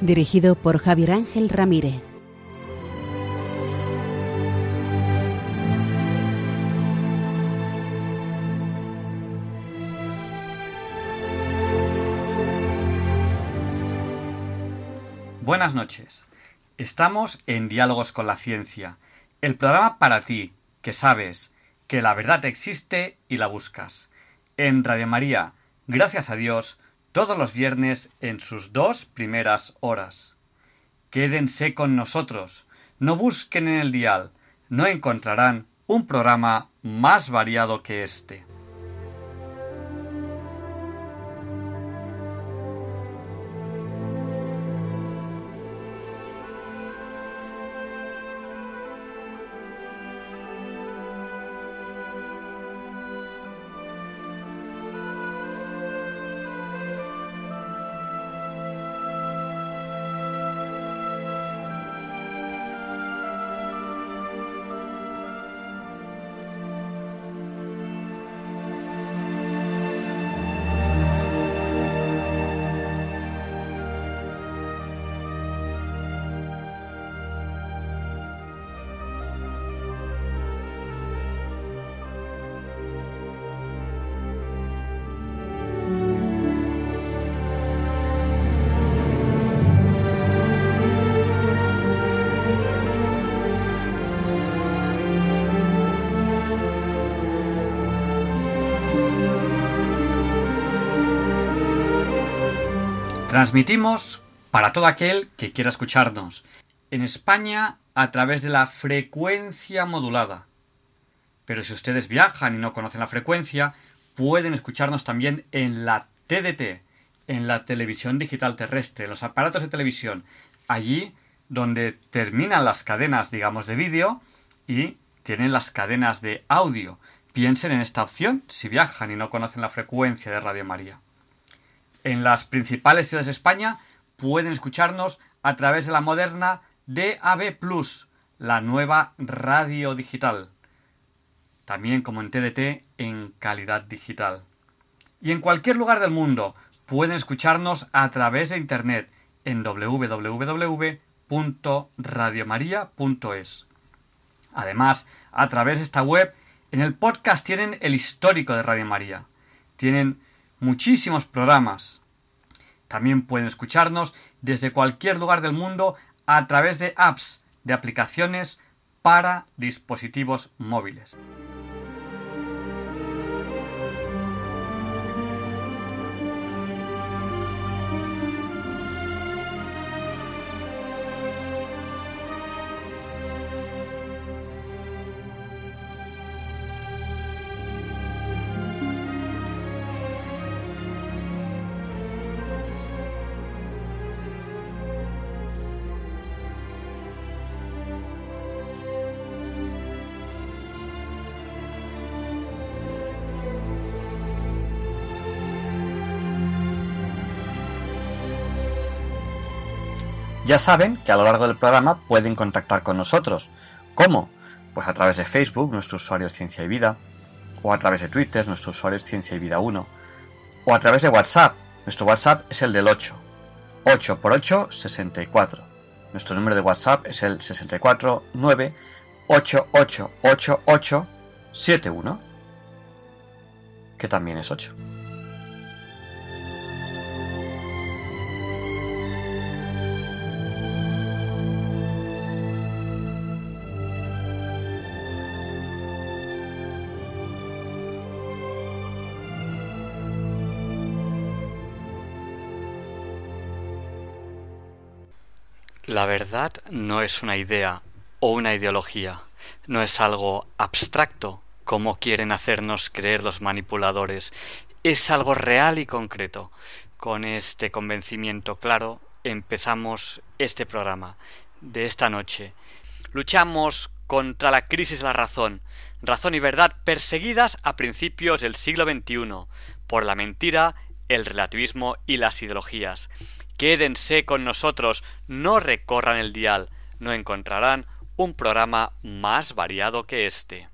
Dirigido por Javier Ángel Ramírez. Buenas noches. Estamos en Diálogos con la Ciencia el programa para ti, que sabes que la verdad existe y la buscas. En Radio María, gracias a Dios, todos los viernes en sus dos primeras horas. Quédense con nosotros, no busquen en el dial, no encontrarán un programa más variado que este. Transmitimos para todo aquel que quiera escucharnos. En España a través de la frecuencia modulada. Pero si ustedes viajan y no conocen la frecuencia, pueden escucharnos también en la TDT, en la televisión digital terrestre, en los aparatos de televisión, allí donde terminan las cadenas, digamos, de vídeo y tienen las cadenas de audio. Piensen en esta opción si viajan y no conocen la frecuencia de Radio María en las principales ciudades de España pueden escucharnos a través de la moderna DAB Plus, la nueva radio digital. También como en TDT en calidad digital. Y en cualquier lugar del mundo pueden escucharnos a través de internet en www.radiomaria.es. Además, a través de esta web, en el podcast tienen el histórico de Radio María. Tienen muchísimos programas. También pueden escucharnos desde cualquier lugar del mundo a través de apps, de aplicaciones para dispositivos móviles. Ya saben que a lo largo del programa pueden contactar con nosotros. ¿Cómo? Pues a través de Facebook, nuestro usuario Ciencia y Vida, o a través de Twitter, nuestro usuario Ciencia y Vida 1, o a través de WhatsApp, nuestro WhatsApp es el del 8, 8 por 8, 64. Nuestro número de WhatsApp es el 649 888871, que también es 8. La verdad no es una idea o una ideología, no es algo abstracto como quieren hacernos creer los manipuladores, es algo real y concreto. Con este convencimiento claro empezamos este programa de esta noche. Luchamos contra la crisis de la razón, razón y verdad perseguidas a principios del siglo XXI por la mentira, el relativismo y las ideologías. Quédense con nosotros, no recorran el dial, no encontrarán un programa más variado que este.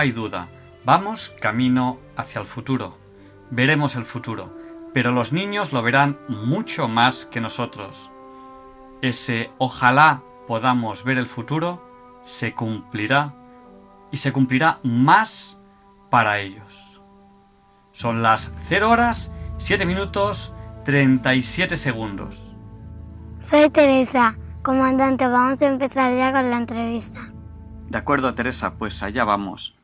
Hay duda Vamos camino hacia el futuro. Veremos el futuro, pero los niños lo verán mucho más que nosotros. Ese ojalá podamos ver el futuro se cumplirá y se cumplirá más para ellos. Son las 0 horas 7 minutos 37 segundos. Soy Teresa, comandante. Vamos a empezar ya con la entrevista. De acuerdo, Teresa, pues allá vamos.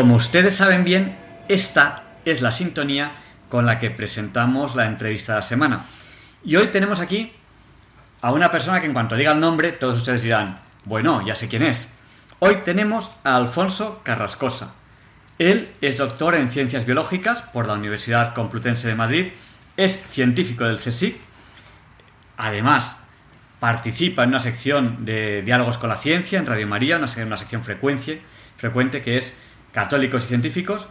Como ustedes saben bien, esta es la sintonía con la que presentamos la entrevista de la semana. Y hoy tenemos aquí a una persona que en cuanto diga el nombre, todos ustedes dirán, bueno, ya sé quién es. Hoy tenemos a Alfonso Carrascosa. Él es doctor en Ciencias Biológicas por la Universidad Complutense de Madrid, es científico del CSIC, además participa en una sección de diálogos con la ciencia en Radio María, una, sección frecuente, frecuente que es católicos y científicos.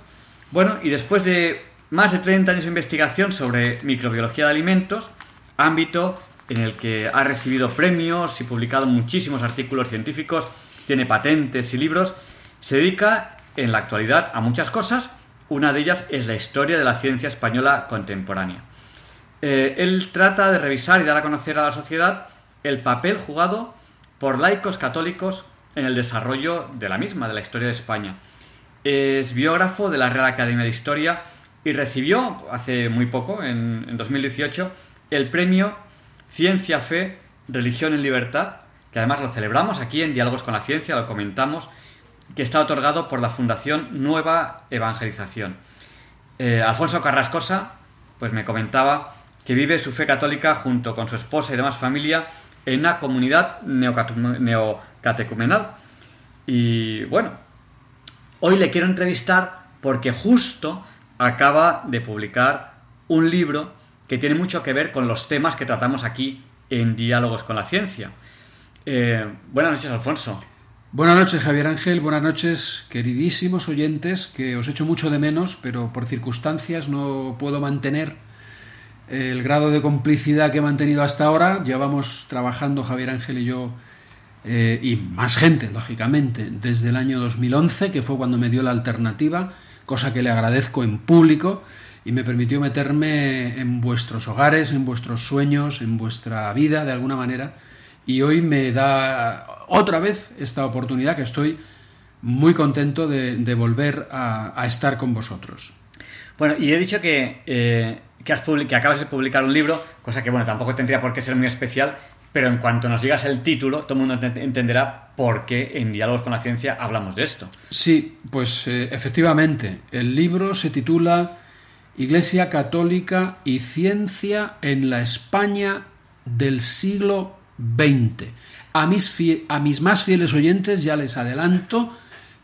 Bueno, y después de más de 30 años de investigación sobre microbiología de alimentos, ámbito en el que ha recibido premios y publicado muchísimos artículos científicos, tiene patentes y libros. Se dedica en la actualidad a muchas cosas. Una de ellas es la historia de la ciencia española contemporánea. Eh, él trata de revisar y dar a conocer a la sociedad el papel jugado por laicos católicos en el desarrollo de la misma, de la historia de España. Es biógrafo de la Real Academia de Historia y recibió hace muy poco, en, en 2018, el premio Ciencia, Fe, Religión en Libertad, que además lo celebramos aquí en Diálogos con la Ciencia, lo comentamos, que está otorgado por la Fundación Nueva Evangelización. Eh, Alfonso Carrascosa, pues me comentaba que vive su fe católica junto con su esposa y demás familia en una comunidad neocatecumenal. Y bueno, hoy le quiero entrevistar porque justo acaba de publicar un libro que tiene mucho que ver con los temas que tratamos aquí en Diálogos con la Ciencia. Eh, buenas noches, Alfonso. Buenas noches, Javier Ángel. Buenas noches, queridísimos oyentes, que os echo mucho de menos, pero por circunstancias no puedo mantener el grado de complicidad que he mantenido hasta ahora. Llevamos trabajando Javier Ángel y yo, eh, y más gente, lógicamente, desde el año 2011, que fue cuando me dio la alternativa, cosa que le agradezco en público y me permitió meterme en vuestros hogares, en vuestros sueños, en vuestra vida, de alguna manera. Y hoy me da otra vez esta oportunidad que estoy muy contento de, volver a, estar con vosotros. Bueno, y he dicho que, eh, que, acabas de publicar un libro, cosa que, bueno, tampoco tendría por qué ser muy especial, pero en cuanto nos digas el título, todo el mundo entenderá por qué en Diálogos con la Ciencia hablamos de esto. Sí, pues eh, efectivamente, el libro se titula Iglesia Católica y Ciencia en la España del siglo XX. A mis, a mis más fieles oyentes ya les adelanto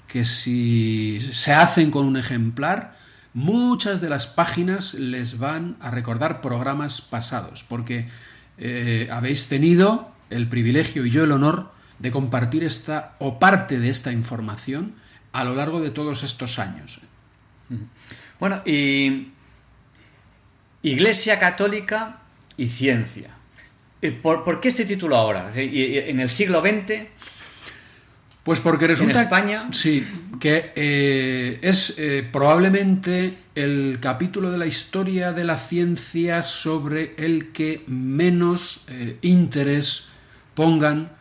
que si se hacen con un ejemplar, muchas de las páginas les van a recordar programas pasados, porque eh, habéis tenido el privilegio y yo el honor de compartir esta o parte de esta información a lo largo de todos estos años. Bueno, y Iglesia Católica y Ciencia. Eh, ¿Por, qué este título ahora? ¿En el siglo XX? Pues porque resulta. En España. Sí, que eh, es eh, probablemente el capítulo de la historia de la ciencia sobre el que menos interés pongan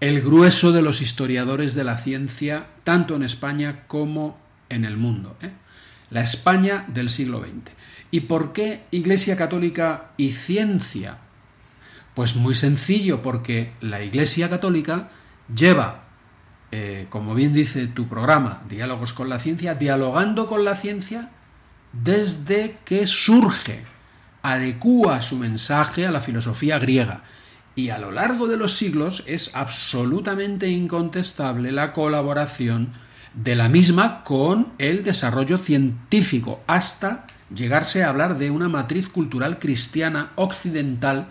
el grueso de los historiadores de la ciencia, tanto en España como en el mundo. La España del siglo XX. ¿Y por qué Iglesia Católica y ciencia? Pues muy sencillo, porque la Iglesia Católica lleva, eh, como bien dice tu programa, Diálogos con la Ciencia, dialogando con la ciencia desde que surge, adecúa su mensaje a la filosofía griega. Y a lo largo de los siglos es absolutamente incontestable la colaboración de la misma con el desarrollo científico, hasta llegarse a hablar de una matriz cultural cristiana occidental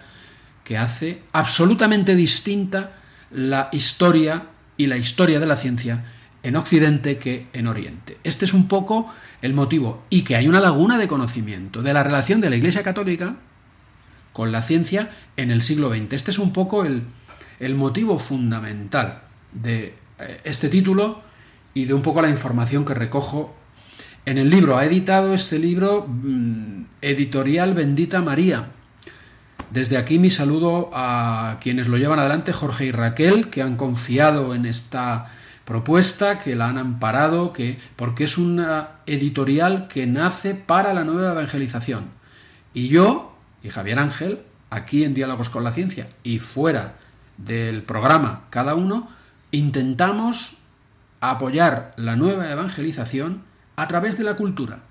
que hace absolutamente distinta la historia y la historia de la ciencia en Occidente que en Oriente. Este es un poco el motivo y que hay una laguna de conocimiento de la relación de la Iglesia Católica con la ciencia en el siglo XX. Este es un poco el, el motivo fundamental de eh, este título y de un poco la información que recojo en el libro. Ha editado este libro mm, Editorial Bendita María, desde aquí mi saludo a quienes lo llevan adelante, Jorge y Raquel, que han confiado en esta propuesta, que la han amparado, que, porque es una editorial que nace para la nueva evangelización. Y yo y Javier Ángel, aquí en Diálogos con la Ciencia y fuera del programa cada uno, intentamos apoyar la nueva evangelización a través de la cultura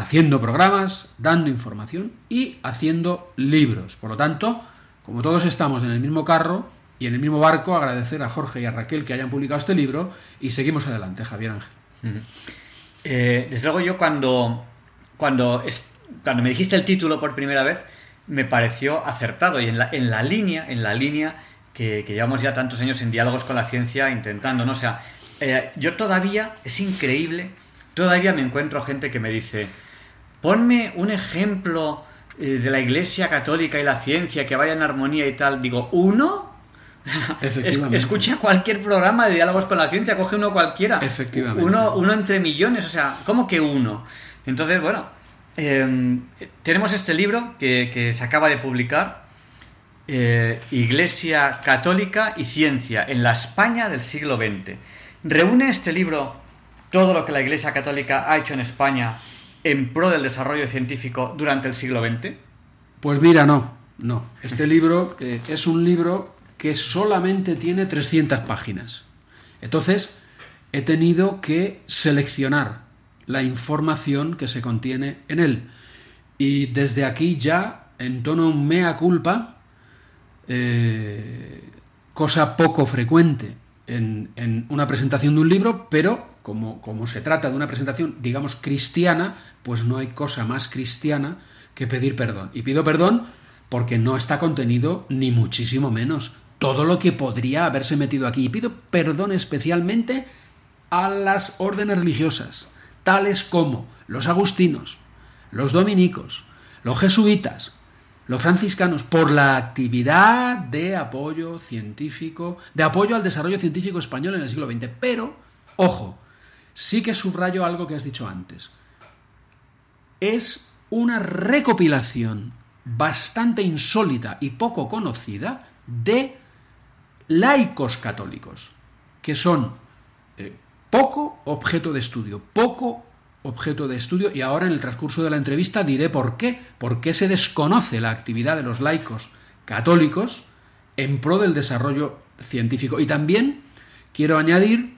haciendo programas, dando información y haciendo libros. Por lo tanto, como todos estamos en el mismo carro y en el mismo barco, agradecer a Jorge y a Raquel que hayan publicado este libro y seguimos adelante, Javier Ángel. Eh, desde luego yo cuando, cuando, cuando me dijiste el título por primera vez, me pareció acertado y en la, en la línea, en la línea que, llevamos ya tantos años en diálogos con la ciencia intentando, ¿no? O sea, eh, yo todavía, es increíble, todavía me encuentro gente que me dice, ponme un ejemplo eh, de la Iglesia Católica y la ciencia que vaya en armonía y tal, digo, ¿uno? Efectivamente. Escucha cualquier programa de diálogos con la ciencia, coge uno cualquiera. Efectivamente. Uno, uno entre millones, o sea, ¿cómo que uno? Entonces, bueno, eh, tenemos este libro que, que se acaba de publicar, eh, Iglesia Católica y Ciencia en la España del siglo XX. ¿Reúne este libro todo lo que la Iglesia Católica ha hecho en España en pro del desarrollo científico durante el siglo XX? Pues mira, no, no. Este libro es un libro que solamente tiene 300 páginas. Entonces, he tenido que seleccionar la información que se contiene en él. Y desde aquí ya, en tono mea culpa, eh, cosa poco frecuente en, en, una presentación de un libro, pero como, como se trata de una presentación, digamos, cristiana, pues no hay cosa más cristiana que pedir perdón. Y pido perdón porque no está contenido ni muchísimo menos todo lo que podría haberse metido aquí. Y pido perdón especialmente a las órdenes religiosas, tales como los agustinos, los dominicos, los jesuitas, los franciscanos, por la actividad de apoyo científico, de apoyo al desarrollo científico español en el siglo XX. Pero, ojo, sí que subrayo algo que has dicho antes. Es una recopilación bastante insólita y poco conocida de laicos católicos, que son eh, poco objeto de estudio, poco objeto de estudio, y ahora en el transcurso de la entrevista diré por qué, por qué se desconoce la actividad de los laicos católicos en pro del desarrollo científico. Y también quiero añadir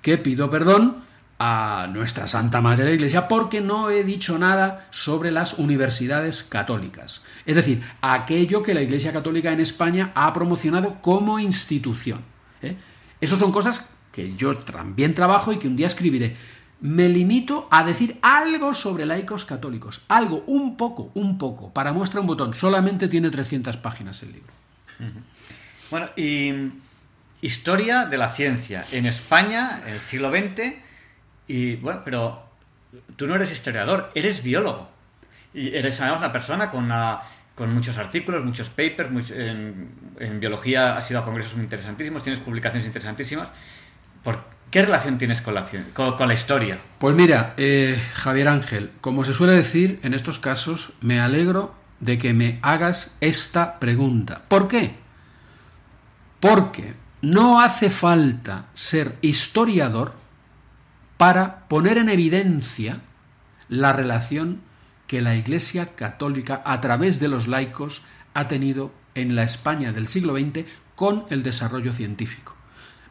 que pido perdón a nuestra Santa Madre de la Iglesia porque no he dicho nada sobre las universidades católicas. Es decir, aquello que la Iglesia Católica en España ha promocionado como institución. ¿eh? Esas son cosas que yo también trabajo y que un día escribiré. Me limito a decir algo sobre laicos católicos. Algo, un poco, un poco. Para muestra un botón. Solamente tiene 300 páginas el libro. Bueno, y historia de la ciencia. En España, en el siglo XX, y bueno, pero tú no eres historiador, eres biólogo. Y eres además una persona con, con muchos artículos, muchos papers, much, en, biología has ido a congresos muy interesantísimos, tienes publicaciones interesantísimas. ¿Por qué relación tienes con la, con la historia? Pues mira, eh, Javier Ángel, como se suele decir en estos casos, me alegro de que me hagas esta pregunta. ¿Por qué? Porque no hace falta ser historiador para poner en evidencia la relación que la Iglesia Católica, a través de los laicos, ha tenido en la España del siglo XX con el desarrollo científico.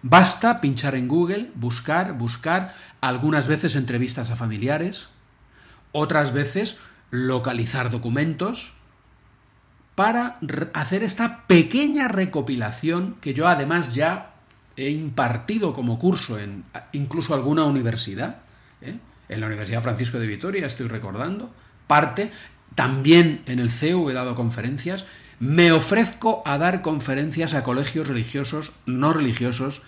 Basta pinchar en Google, buscar, buscar, algunas veces entrevistas a familiares, otras veces localizar documentos, para hacer esta pequeña recopilación que yo además ya he impartido como curso en incluso alguna universidad, ¿eh? en la Universidad Francisco de Vitoria, estoy recordando, parte, también en el CEU he dado conferencias, me ofrezco a dar conferencias a colegios religiosos, no religiosos,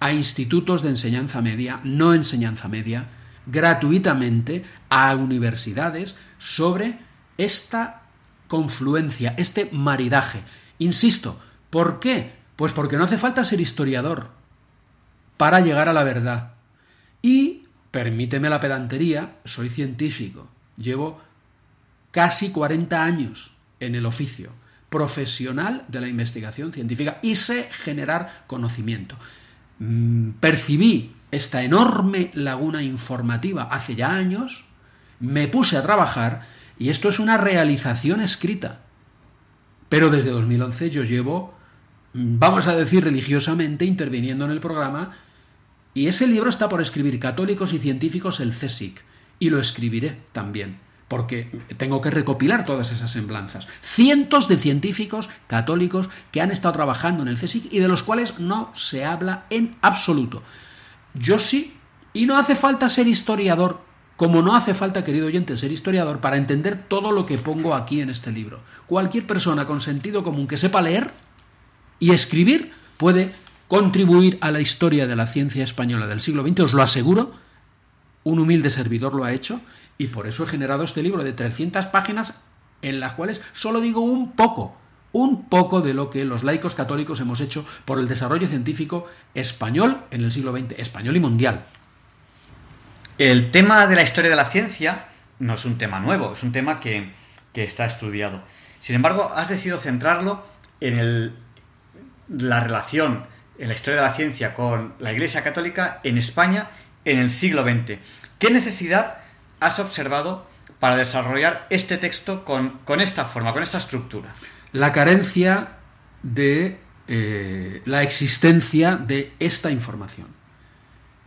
a institutos de enseñanza media, no enseñanza media, gratuitamente, a universidades, sobre esta confluencia, este maridaje. Insisto, ¿por qué? Pues porque no hace falta ser historiador para llegar a la verdad. Y, permíteme la pedantería, soy científico. Llevo casi 40 años en el oficio profesional de la investigación científica y sé generar conocimiento. Percibí esta enorme laguna informativa hace ya años, me puse a trabajar y esto es una realización escrita. Pero desde 2011 yo llevo vamos a decir religiosamente, interviniendo en el programa, y ese libro está por escribir Católicos y Científicos, el CSIC, y lo escribiré también, porque tengo que recopilar todas esas semblanzas. Cientos de científicos católicos que han estado trabajando en el CSIC y de los cuales no se habla en absoluto. Yo sí, y no hace falta ser historiador, como no hace falta, querido oyente, ser historiador para entender todo lo que pongo aquí en este libro. Cualquier persona con sentido común que sepa leer, y escribir puede contribuir a la historia de la ciencia española del siglo XX, os lo aseguro, un humilde servidor lo ha hecho y por eso he generado este libro de 300 páginas en las cuales solo digo un poco, un poco de lo que los laicos católicos hemos hecho por el desarrollo científico español en el siglo XX, español y mundial. El tema de la historia de la ciencia no es un tema nuevo, es un tema que, que está estudiado. Sin embargo, has decidido centrarlo en el, la relación en la historia de la ciencia con la Iglesia Católica en España en el siglo XX. ¿Qué necesidad has observado para desarrollar este texto con, con esta forma, con esta estructura? La carencia de eh, la existencia de esta información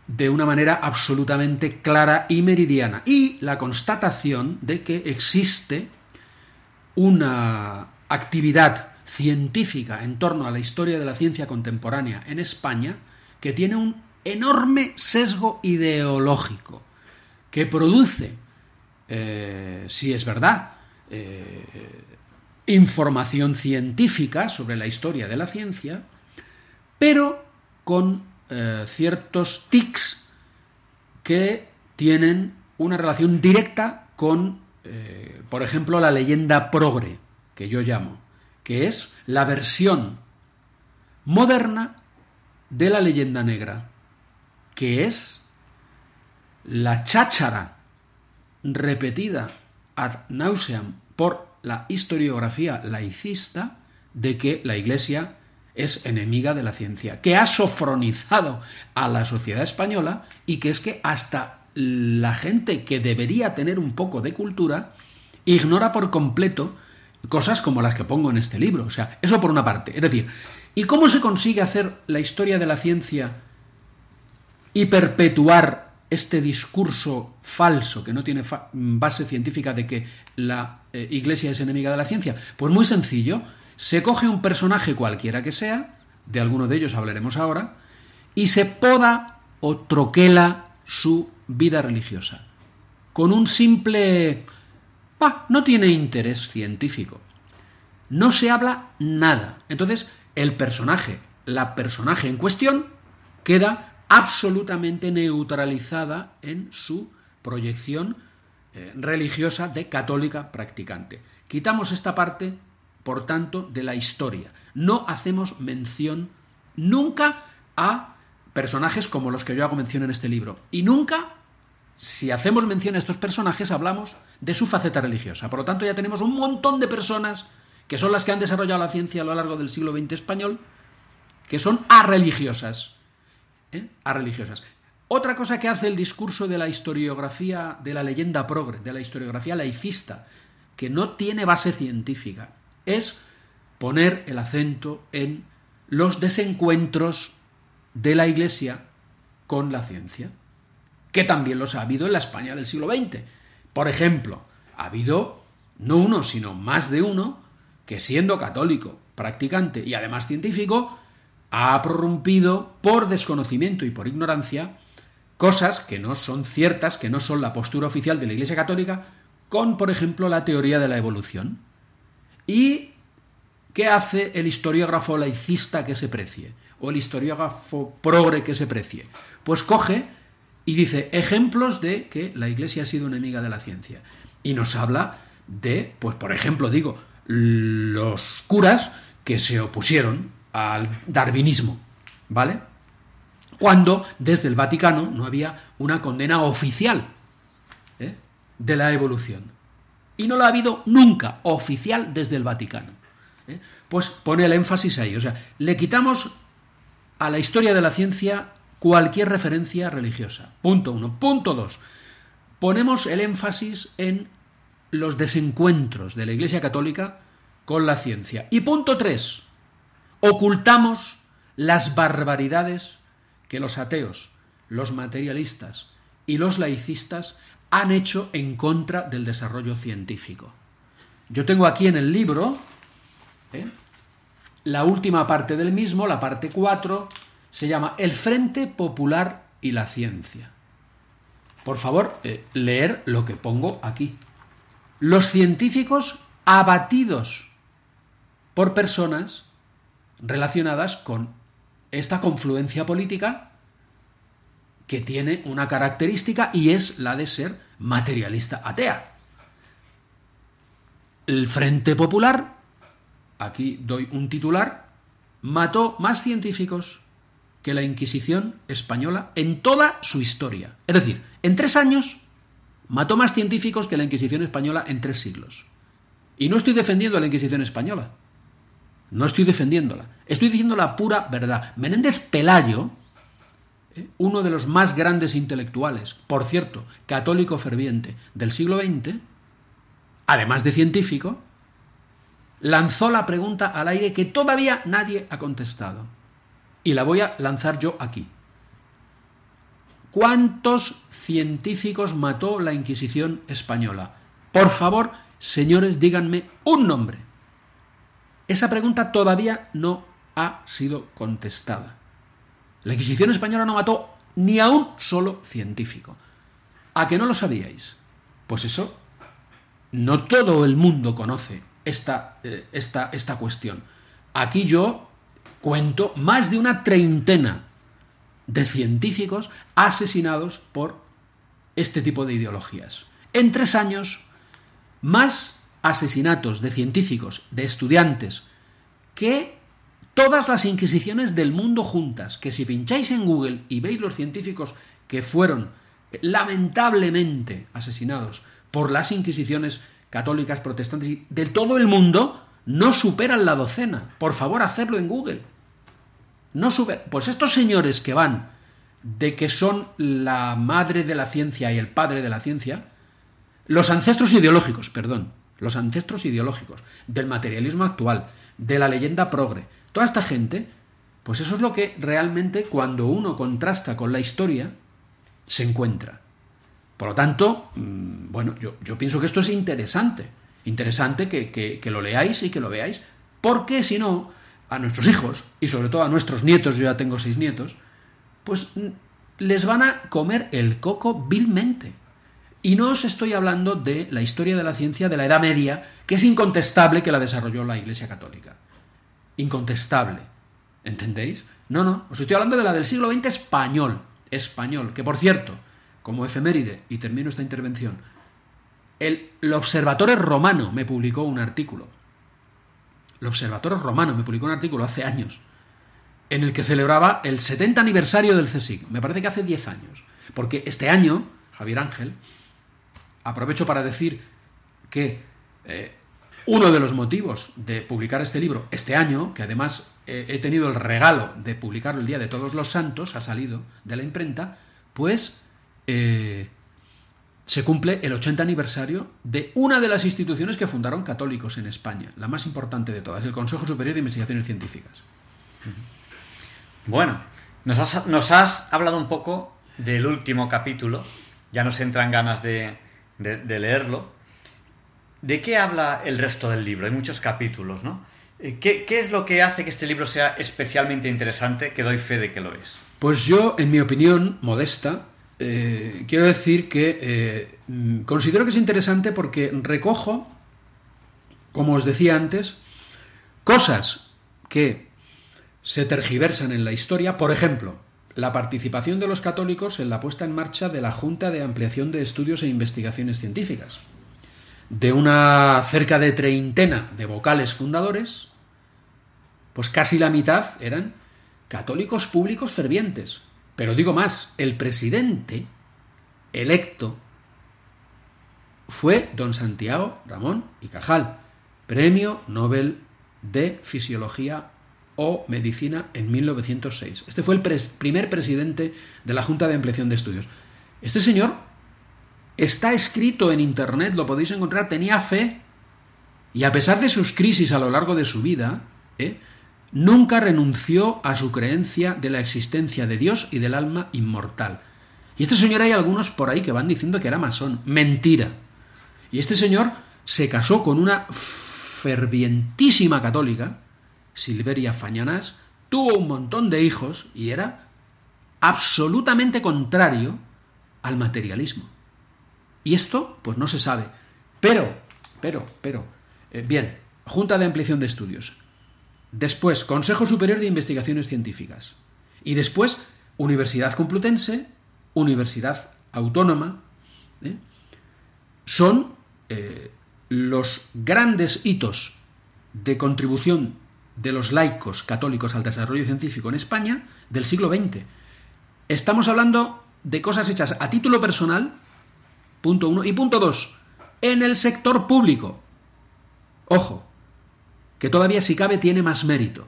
de una manera absolutamente clara y meridiana y la constatación de que existe una actividad científica en torno a la historia de la ciencia contemporánea en España que tiene un enorme sesgo ideológico que produce, eh, si es verdad, eh, información científica sobre la historia de la ciencia, pero con eh, ciertos tics que tienen una relación directa con, por ejemplo, la leyenda progre, que yo llamo que es la versión moderna de la leyenda negra, que es la cháchara repetida ad nauseam por la historiografía laicista de que la Iglesia es enemiga de la ciencia, que ha sofronizado a la sociedad española y que es que hasta la gente que debería tener un poco de cultura ignora por completo Cosas como las que pongo en este libro. O sea, eso por una parte. Es decir, ¿y cómo se consigue hacer la historia de la ciencia y perpetuar este discurso falso que no tiene base científica de que la eh, Iglesia es enemiga de la ciencia? Pues muy sencillo. Se coge un personaje cualquiera que sea, de alguno de ellos hablaremos ahora, y se poda o troquela su vida religiosa. Con un simple no tiene interés científico. No se habla nada. Entonces, el personaje, la personaje en cuestión, queda absolutamente neutralizada en su proyección eh, religiosa de católica practicante. Quitamos esta parte, por tanto, de la historia. No hacemos mención nunca a personajes como los que yo hago mención en este libro. Y nunca si hacemos mención a estos personajes, hablamos de su faceta religiosa. Por lo tanto, ya tenemos un montón de personas que son las que han desarrollado la ciencia a lo largo del siglo XX español, que son arreligiosas. ¿eh? Arreligiosas. Otra cosa que hace el discurso de la historiografía, de la leyenda progre, de la historiografía laicista, que no tiene base científica, es poner el acento en los desencuentros de la Iglesia con la ciencia que también los ha habido en la España del siglo XX. Por ejemplo, ha habido no uno, sino más de uno, que siendo católico, practicante y además científico, ha prorrumpido por desconocimiento y por ignorancia cosas que no son ciertas, que no son la postura oficial de la Iglesia Católica, con, por ejemplo, la teoría de la evolución. ¿Y qué hace el historiógrafo laicista que se precie? ¿O el historiógrafo progre que se precie? Pues coge y dice ejemplos de que la Iglesia ha sido enemiga de la ciencia. Y nos habla de, pues por ejemplo, digo, los curas que se opusieron al darwinismo, ¿vale? Cuando desde el Vaticano no había una condena oficial ¿eh? de la evolución. Y no la ha habido nunca oficial desde el Vaticano. ¿eh? Pues pone el énfasis ahí. O sea, le quitamos a la historia de la ciencia cualquier referencia religiosa. Punto uno. Punto dos. Ponemos el énfasis en los desencuentros de la Iglesia Católica con la ciencia. Y punto tres. Ocultamos las barbaridades que los ateos, los materialistas y los laicistas han hecho en contra del desarrollo científico. Yo tengo aquí en el libro ¿eh? la última parte del mismo, la parte 4, se llama El Frente Popular y la Ciencia. Por favor, eh, leer lo que pongo aquí. Los científicos abatidos por personas relacionadas con esta confluencia política que tiene una característica y es la de ser materialista atea. el Frente Popular, aquí doy un titular, mató más científicos que la Inquisición española en toda su historia. Es decir, en tres años mató más científicos que la Inquisición española en tres siglos. Y no estoy defendiendo a la Inquisición española. No estoy defendiéndola. Estoy diciendo la pura verdad. Menéndez Pelayo, ¿eh? uno de los más grandes intelectuales, por cierto, católico ferviente del siglo XX, además de científico, lanzó la pregunta al aire que todavía nadie ha contestado. Y la voy a lanzar yo aquí. ¿Cuántos científicos mató la Inquisición española? Por favor, señores, díganme un nombre. Esa pregunta todavía no ha sido contestada. La Inquisición española no mató ni a un solo científico. ¿A que no lo sabíais? Pues eso, no todo el mundo conoce esta, eh, esta, esta cuestión. Aquí yo cuento más de una treintena de científicos asesinados por este tipo de ideologías. En tres años, más asesinatos de científicos, de estudiantes, que todas las inquisiciones del mundo juntas, que si pincháis en Google y veis los científicos que fueron lamentablemente asesinados por las inquisiciones católicas, protestantes de todo el mundo, no superan la docena. Por favor, hacerlo en Google. No super... Pues estos señores que van de que son la madre de la ciencia y el padre de la ciencia, los ancestros ideológicos, perdón, los ancestros ideológicos del materialismo actual, de la leyenda progre, toda esta gente, pues eso es lo que realmente cuando uno contrasta con la historia, se encuentra. Por lo tanto, mm, bueno, yo, yo pienso que esto es interesante, interesante que, que, lo leáis y que lo veáis, porque si no, a nuestros hijos y sobre todo a nuestros nietos, yo ya tengo seis nietos, pues les van a comer el coco vilmente. Y no os estoy hablando de la historia de la ciencia de la Edad Media, que es incontestable que la desarrolló la Iglesia Católica. Incontestable. ¿Entendéis? No, no, os estoy hablando de la del siglo XX español. Español, que por cierto, como efeméride, y termino esta intervención, el, Observatorio Romano me publicó un artículo. El Observatorio Romano me publicó un artículo hace años en el que celebraba el 70 aniversario del CSIC. Me parece que hace 10 años. Porque este año, Javier Ángel, aprovecho para decir que eh, uno de los motivos de publicar este libro este año, que además eh, he tenido el regalo de publicarlo el Día de Todos los Santos, ha salido de la imprenta, pues eh, se cumple el 80 aniversario de una de las instituciones que fundaron católicos en España, la más importante de todas, el Consejo Superior de Investigaciones Científicas. Bueno, nos has, nos has hablado un poco del último capítulo, ya nos entran ganas de, de, leerlo. ¿De qué habla el resto del libro? Hay muchos capítulos, ¿no? Eh, ¿Qué, es lo que hace que este libro sea especialmente interesante, que doy fe de que lo es? Pues yo, en mi opinión modesta, eh, quiero decir que eh, considero que es interesante porque recojo, como os decía antes, cosas que se tergiversan en la historia. Por ejemplo, la participación de los católicos en la puesta en marcha de la Junta de Ampliación de Estudios e Investigaciones Científicas. De una cerca de treintena de vocales fundadores, pues casi la mitad eran católicos públicos fervientes. Pero digo más, el presidente electo fue don Santiago Ramón y Cajal, Premio Nobel de Fisiología o Medicina en 1906. Este fue el primer presidente de la Junta de Ampliación de Estudios. Este señor está escrito en Internet, lo podéis encontrar, tenía fe y a pesar de sus crisis a lo largo de su vida, ¿eh? Nunca renunció a su creencia de la existencia de Dios y del alma inmortal. Y este señor hay algunos por ahí que van diciendo que era masón. Mentira. Y este señor se casó con una fervientísima católica, Silveria Fañanas, tuvo un montón de hijos y era absolutamente contrario al materialismo. Y esto, pues no se sabe. Pero, pero, pero, eh, bien, Junta de Ampliación de Estudios. Después, Consejo Superior de Investigaciones Científicas. Y después, Universidad Complutense, Universidad Autónoma. ¿eh? Son eh, los grandes hitos de contribución de los laicos católicos al desarrollo científico en España del siglo XX. Estamos hablando de cosas hechas a título personal, punto uno, y punto dos, en el sector público. Ojo, que todavía si cabe tiene más mérito.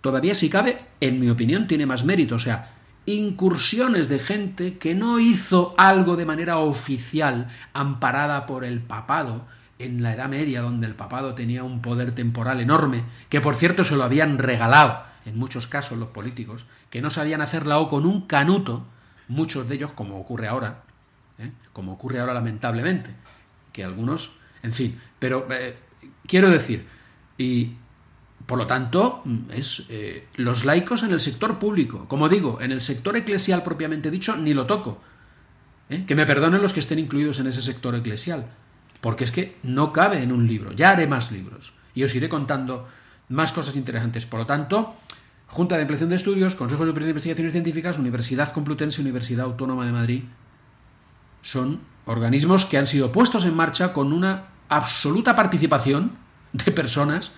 Todavía si cabe, en mi opinión, tiene más mérito. O sea, incursiones de gente que no hizo algo de manera oficial, amparada por el papado, en la Edad Media, donde el papado tenía un poder temporal enorme, que por cierto se lo habían regalado, en muchos casos los políticos, que no sabían hacerla o con un canuto, muchos de ellos, como ocurre ahora, ¿eh? como ocurre ahora lamentablemente, que algunos, en fin, pero eh, quiero decir, y por lo tanto, es eh, los laicos en el sector público. Como digo, en el sector eclesial propiamente dicho, ni lo toco. ¿eh? Que me perdonen los que estén incluidos en ese sector eclesial. Porque es que no cabe en un libro. Ya haré más libros. Y os iré contando más cosas interesantes. Por lo tanto, Junta de Ampliación de Estudios, Consejo Superior de Investigaciones Científicas, Universidad Complutense, Universidad Autónoma de Madrid, son organismos que han sido puestos en marcha con una absoluta participación de personas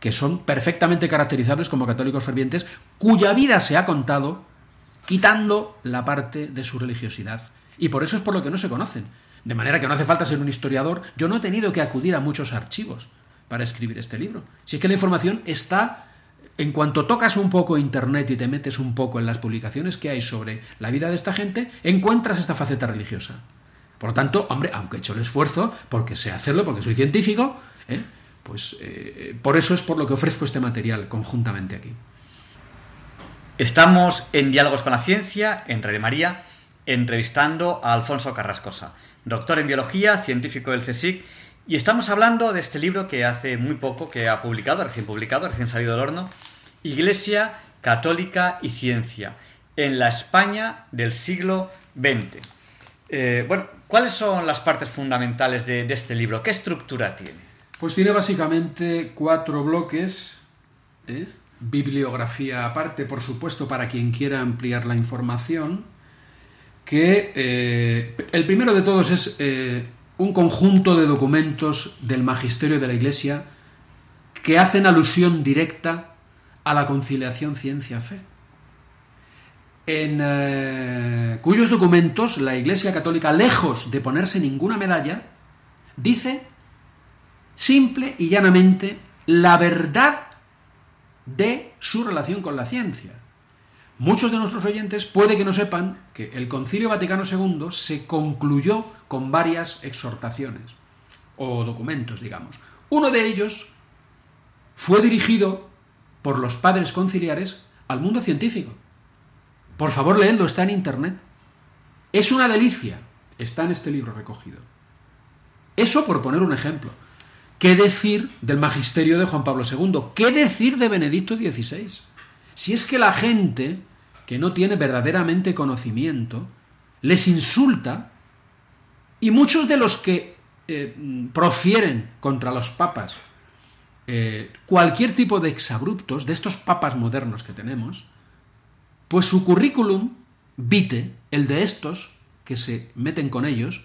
que son perfectamente caracterizables como católicos fervientes, cuya vida se ha contado quitando la parte de su religiosidad. Y por eso es por lo que no se conocen. De manera que no hace falta ser un historiador. Yo no he tenido que acudir a muchos archivos para escribir este libro. Si es que la información está, en cuanto tocas un poco Internet y te metes un poco en las publicaciones que hay sobre la vida de esta gente, encuentras esta faceta religiosa. Por lo tanto, hombre, aunque he hecho el esfuerzo, porque sé hacerlo, porque soy científico, ¿eh? Pues eh, por eso es por lo que ofrezco este material conjuntamente aquí. Estamos en Diálogos con la Ciencia, en Red María, entrevistando a Alfonso Carrascosa, doctor en biología, científico del CSIC, y estamos hablando de este libro que hace muy poco que ha publicado, recién publicado, recién salido del horno, Iglesia, Católica y Ciencia, en la España del siglo XX. Eh, bueno, ¿cuáles son las partes fundamentales de este libro? ¿Qué estructura tiene? Pues tiene básicamente cuatro bloques, ¿eh? bibliografía aparte, por supuesto, para quien quiera ampliar la información, que eh, el primero de todos es eh, un conjunto de documentos del magisterio de la Iglesia que hacen alusión directa a la conciliación ciencia-fe, en cuyos documentos la Iglesia Católica, lejos de ponerse ninguna medalla, dice simple y llanamente la verdad de su relación con la ciencia. Muchos de nuestros oyentes puede que no sepan que el Concilio Vaticano II se concluyó con varias exhortaciones o documentos, digamos. Uno de ellos fue dirigido por los padres conciliares al mundo científico. Por favor, leedlo, está en Internet. Es una delicia. Está en este libro recogido. Eso por poner un ejemplo. ¿Qué decir del magisterio de Juan Pablo II? ¿Qué decir de Benedicto XVI? Si es que la gente que no tiene verdaderamente conocimiento les insulta y muchos de los que eh, profieren contra los papas eh, cualquier tipo de exabruptos de estos papas modernos que tenemos, pues su currículum vite, el de estos que se meten con ellos,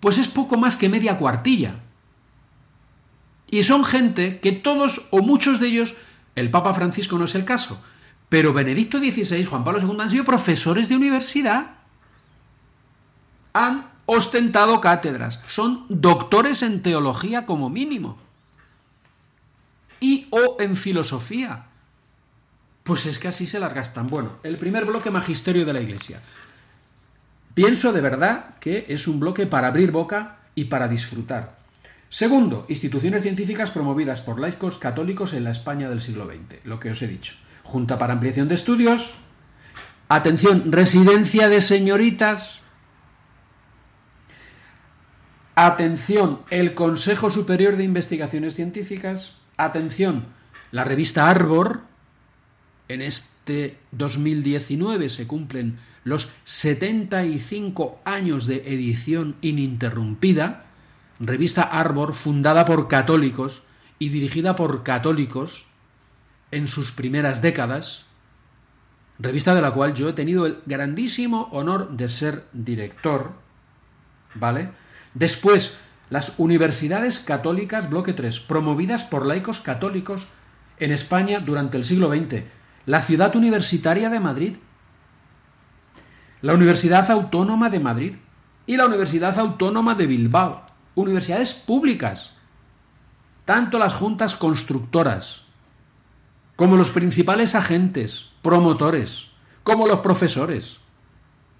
pues es poco más que media cuartilla. Y son gente que todos o muchos de ellos, el Papa Francisco no es el caso, pero Benedicto XVI, Juan Pablo II han sido profesores de universidad. Han ostentado cátedras, son doctores en teología como mínimo. Y o en filosofía. Pues es que así se las gastan. Bueno, el primer bloque magisterio de la Iglesia. Pienso de verdad que es un bloque para abrir boca y para disfrutar. Segundo, instituciones científicas promovidas por laicos católicos en la España del siglo XX, lo que os he dicho. Junta para Ampliación de Estudios. Atención, residencia de señoritas. Atención, el Consejo Superior de Investigaciones Científicas. Atención, la revista Arbor. En este 2019 se cumplen los 75 años de edición ininterrumpida revista Arbor, fundada por católicos y dirigida por católicos en sus primeras décadas, revista de la cual yo he tenido el grandísimo honor de ser director, ¿vale? Después, las universidades católicas bloque 3, promovidas por laicos católicos en España durante el siglo XX. La Ciudad Universitaria de Madrid, la Universidad Autónoma de Madrid y la Universidad Autónoma de Bilbao. Universidades públicas. Tanto las juntas constructoras como los principales agentes, promotores, como los profesores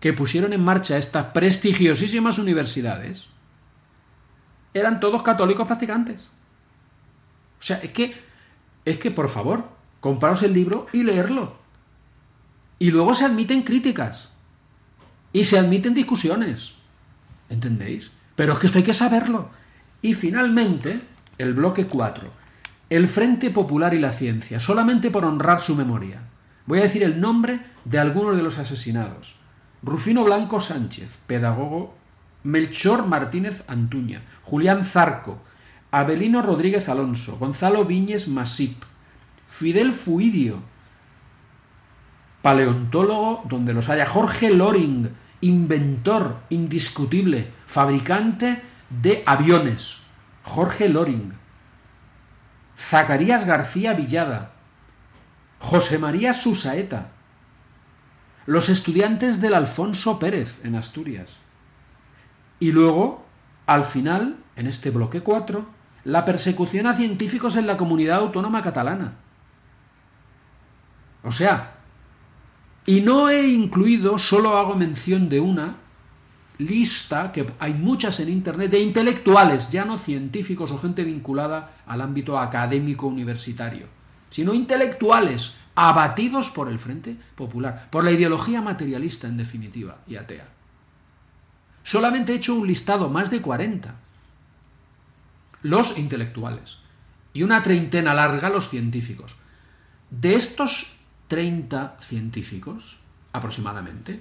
que pusieron en marcha estas prestigiosísimas universidades, eran todos católicos practicantes. O sea, es que, es que, por favor, compraos el libro y leerlo. Y luego se admiten críticas. Y se admiten discusiones. ¿Entendéis? Pero es que esto hay que saberlo. Y finalmente, el bloque 4. El Frente Popular y la Ciencia, solamente por honrar su memoria. Voy a decir el nombre de algunos de los asesinados. Rufino Blanco Sánchez, pedagogo. Melchor Martínez Antuña, Julián Zarco, Abelino Rodríguez Alonso, Gonzalo Viñes Masip, Fidel Fuidio, paleontólogo donde los haya, Jorge Loring, inventor indiscutible, fabricante de aviones, Jorge Loring, Zacarías García Villada, José María Susaeta, los estudiantes del Alfonso Pérez en Asturias. Y luego, al final, en este bloque 4, la persecución a científicos en la comunidad autónoma catalana. O sea, y no he incluido, solo hago mención de una lista, que hay muchas en Internet, de intelectuales, ya no científicos o gente vinculada al ámbito académico universitario, sino intelectuales abatidos por el Frente Popular, por la ideología materialista en definitiva y atea. Solamente he hecho un listado, más de 40. Los intelectuales. Y una treintena larga los científicos. De estos 30 científicos, aproximadamente,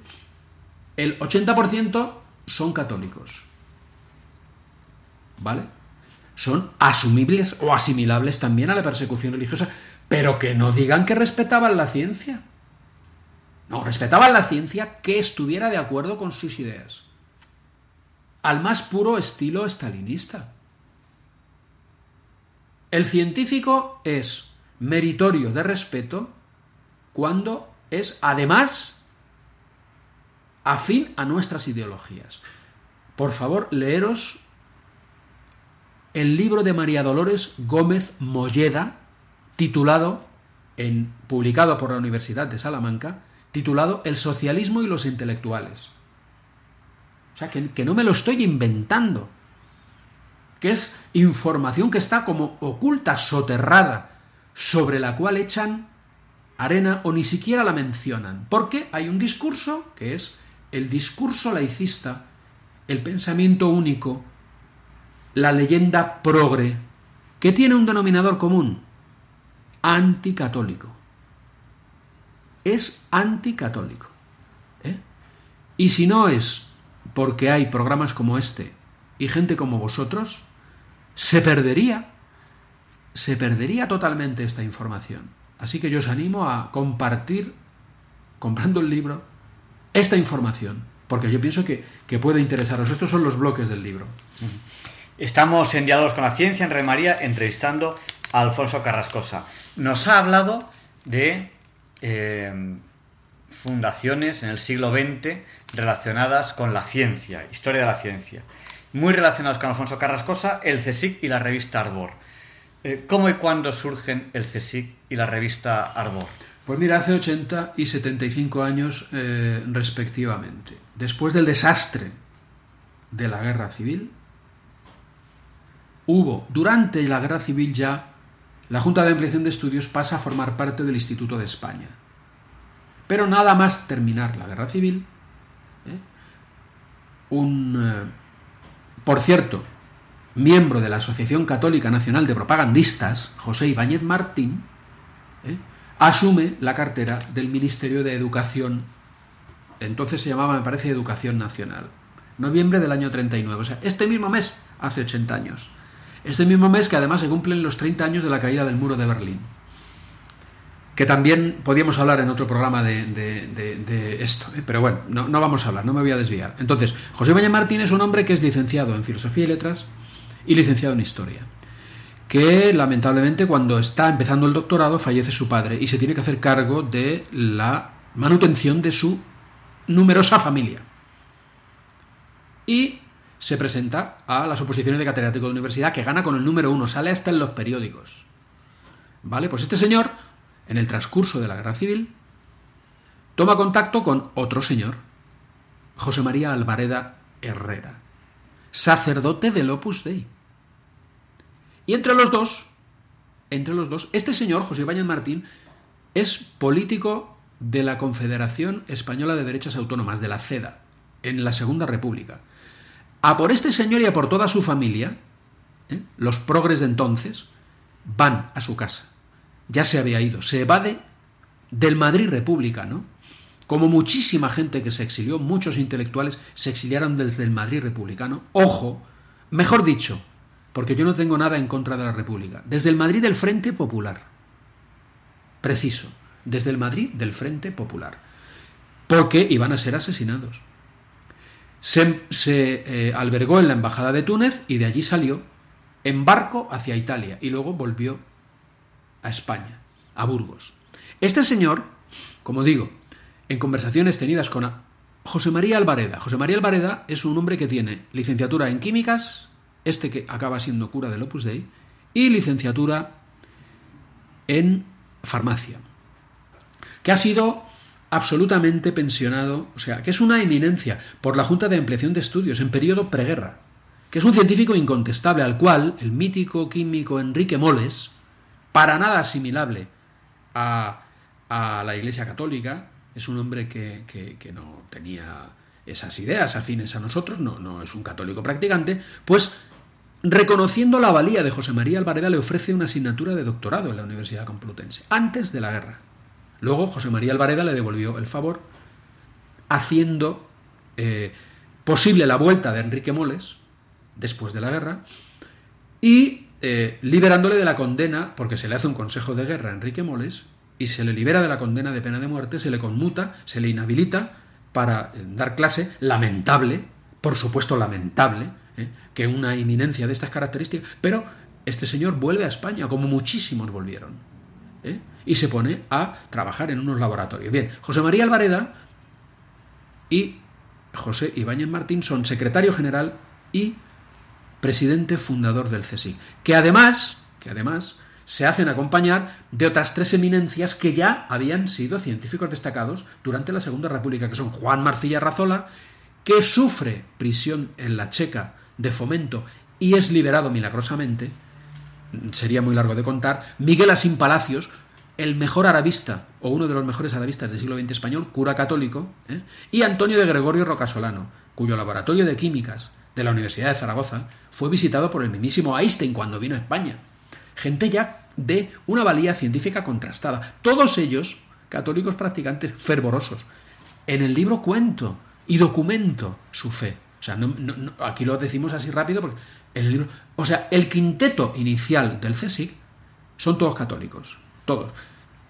el 80% son católicos. ¿Vale? Son asumibles o asimilables también a la persecución religiosa, pero que no digan que respetaban la ciencia. No, respetaban la ciencia que estuviera de acuerdo con sus ideas. Al más puro estilo estalinista. El científico es meritorio de respeto cuando es además afín a nuestras ideologías. Por favor, leeros el libro de María Dolores Gómez Molleda, titulado, en, publicado por la Universidad de Salamanca, titulado El socialismo y los intelectuales. O sea, que, que no me lo estoy inventando, que es información que está como oculta, soterrada, sobre la cual echan arena o ni siquiera la mencionan, porque hay un discurso que es el discurso laicista, el pensamiento único, la leyenda progre, que tiene un denominador común, anticatólico. Es anticatólico. ¿eh? Y si no es porque hay programas como este y gente como vosotros, se perdería, se perdería totalmente esta información. Así que yo os animo a compartir, comprando el libro, esta información, porque yo pienso que, que puede interesaros. Estos son los bloques del libro. Estamos en Diálogos con la Ciencia, en Red María, entrevistando a Alfonso Carrascosa. Nos ha hablado de eh, fundaciones en el siglo XX relacionadas con la ciencia, historia de la ciencia. Muy relacionados con Alfonso Carrascosa, el CSIC y la revista Arbor. Eh, ¿Cómo y cuándo surgen el CSIC y la revista Arbor? Pues mira, hace 80 y 75 años eh, respectivamente. Después del desastre de la guerra civil, hubo, durante la guerra civil ya, la Junta de Ampliación de Estudios pasa a formar parte del Instituto de España. Pero nada más terminar la guerra civil, ¿eh? un, por cierto, miembro de la Asociación Católica Nacional de Propagandistas, José Ibáñez Martín, ¿eh? asume la cartera del Ministerio de Educación, entonces se llamaba, me parece, Educación Nacional, noviembre del año 39, o sea, este mismo mes, hace 80 años. Este mismo mes que además se cumplen los 30 años de la caída del muro de Berlín. Que también podíamos hablar en otro programa de, esto, ¿eh? pero bueno, no, vamos a hablar, no me voy a desviar. Entonces, José Valle Martín es un hombre que es licenciado en Filosofía y Letras, y licenciado en Historia, que lamentablemente cuando está empezando el doctorado fallece su padre y se tiene que hacer cargo de la manutención de su numerosa familia. Y se presenta a las oposiciones de catedrático de universidad que gana con el número uno, sale hasta en los periódicos. ¿Vale? Pues este señor, en el transcurso de la guerra civil, toma contacto con otro señor, José María Alvareda Herrera, sacerdote del Opus Dei. Y entre los dos, entre los dos, este señor, José Ibáñez Martín, es político de la Confederación Española de Derechas Autónomas, de la CEDA, en la Segunda República. A por este señor y a por toda su familia, ¿eh? los progres de entonces, van a su casa. Ya se había ido, se evade del Madrid republicano, como muchísima gente que se exilió, muchos intelectuales se exiliaron desde el Madrid republicano. Ojo, mejor dicho, porque yo no tengo nada en contra de la República, desde el Madrid del Frente Popular. Preciso, desde el Madrid del Frente Popular. Porque iban a ser asesinados. Se, eh, albergó en la Embajada de Túnez y de allí salió en barco hacia Italia y luego volvió a España, a Burgos. Este señor, como digo, en conversaciones tenidas con José María Alvareda. José María Alvareda es un hombre que tiene licenciatura en químicas, este que acaba siendo cura del Opus Dei, y licenciatura en farmacia, que ha sido absolutamente pensionado, o sea, que es una eminencia por la Junta de Ampliación de Estudios en periodo preguerra, que es un científico incontestable al cual el mítico químico Enrique Moles, para nada asimilable a, a la Iglesia Católica, es un hombre que, que, no tenía esas ideas afines a nosotros, no, no es un católico practicante, pues reconociendo la valía de José María Alvareda le ofrece una asignatura de doctorado en la Universidad Complutense, antes de la guerra. Luego José María Alvareda le devolvió el favor, haciendo eh, posible la vuelta de Enrique Moles, después de la guerra, y eh, liberándole de la condena, porque se le hace un consejo de guerra a Enrique Moles, y se le libera de la condena de pena de muerte, se le conmuta, se le inhabilita para eh, dar clase, lamentable, por supuesto lamentable, que una eminencia de estas características, pero este señor vuelve a España, como muchísimos volvieron y se pone a trabajar en unos laboratorios. Bien, José María Alvareda y José Ibáñez Martín son secretario general y presidente fundador del CSIC, que además, que además se hacen acompañar de otras tres eminencias que ya habían sido científicos destacados durante la Segunda República, que son Juan Marcilla Razola, que sufre prisión en la Checa de fomento y es liberado milagrosamente, sería muy largo de contar, Miguel Asín Palacios, el mejor arabista, o uno de los mejores arabistas del siglo XX español, cura católico, ¿eh? y Antonio de Gregorio Rocasolano, cuyo laboratorio de químicas de la Universidad de Zaragoza fue visitado por el mismísimo Einstein cuando vino a España. Gente ya de una valía científica contrastada. Todos ellos católicos practicantes fervorosos. En el libro cuento y documento su fe. O sea, aquí lo decimos así rápido porque en el libro... O sea, el quinteto inicial del CSIC son todos católicos. Todos.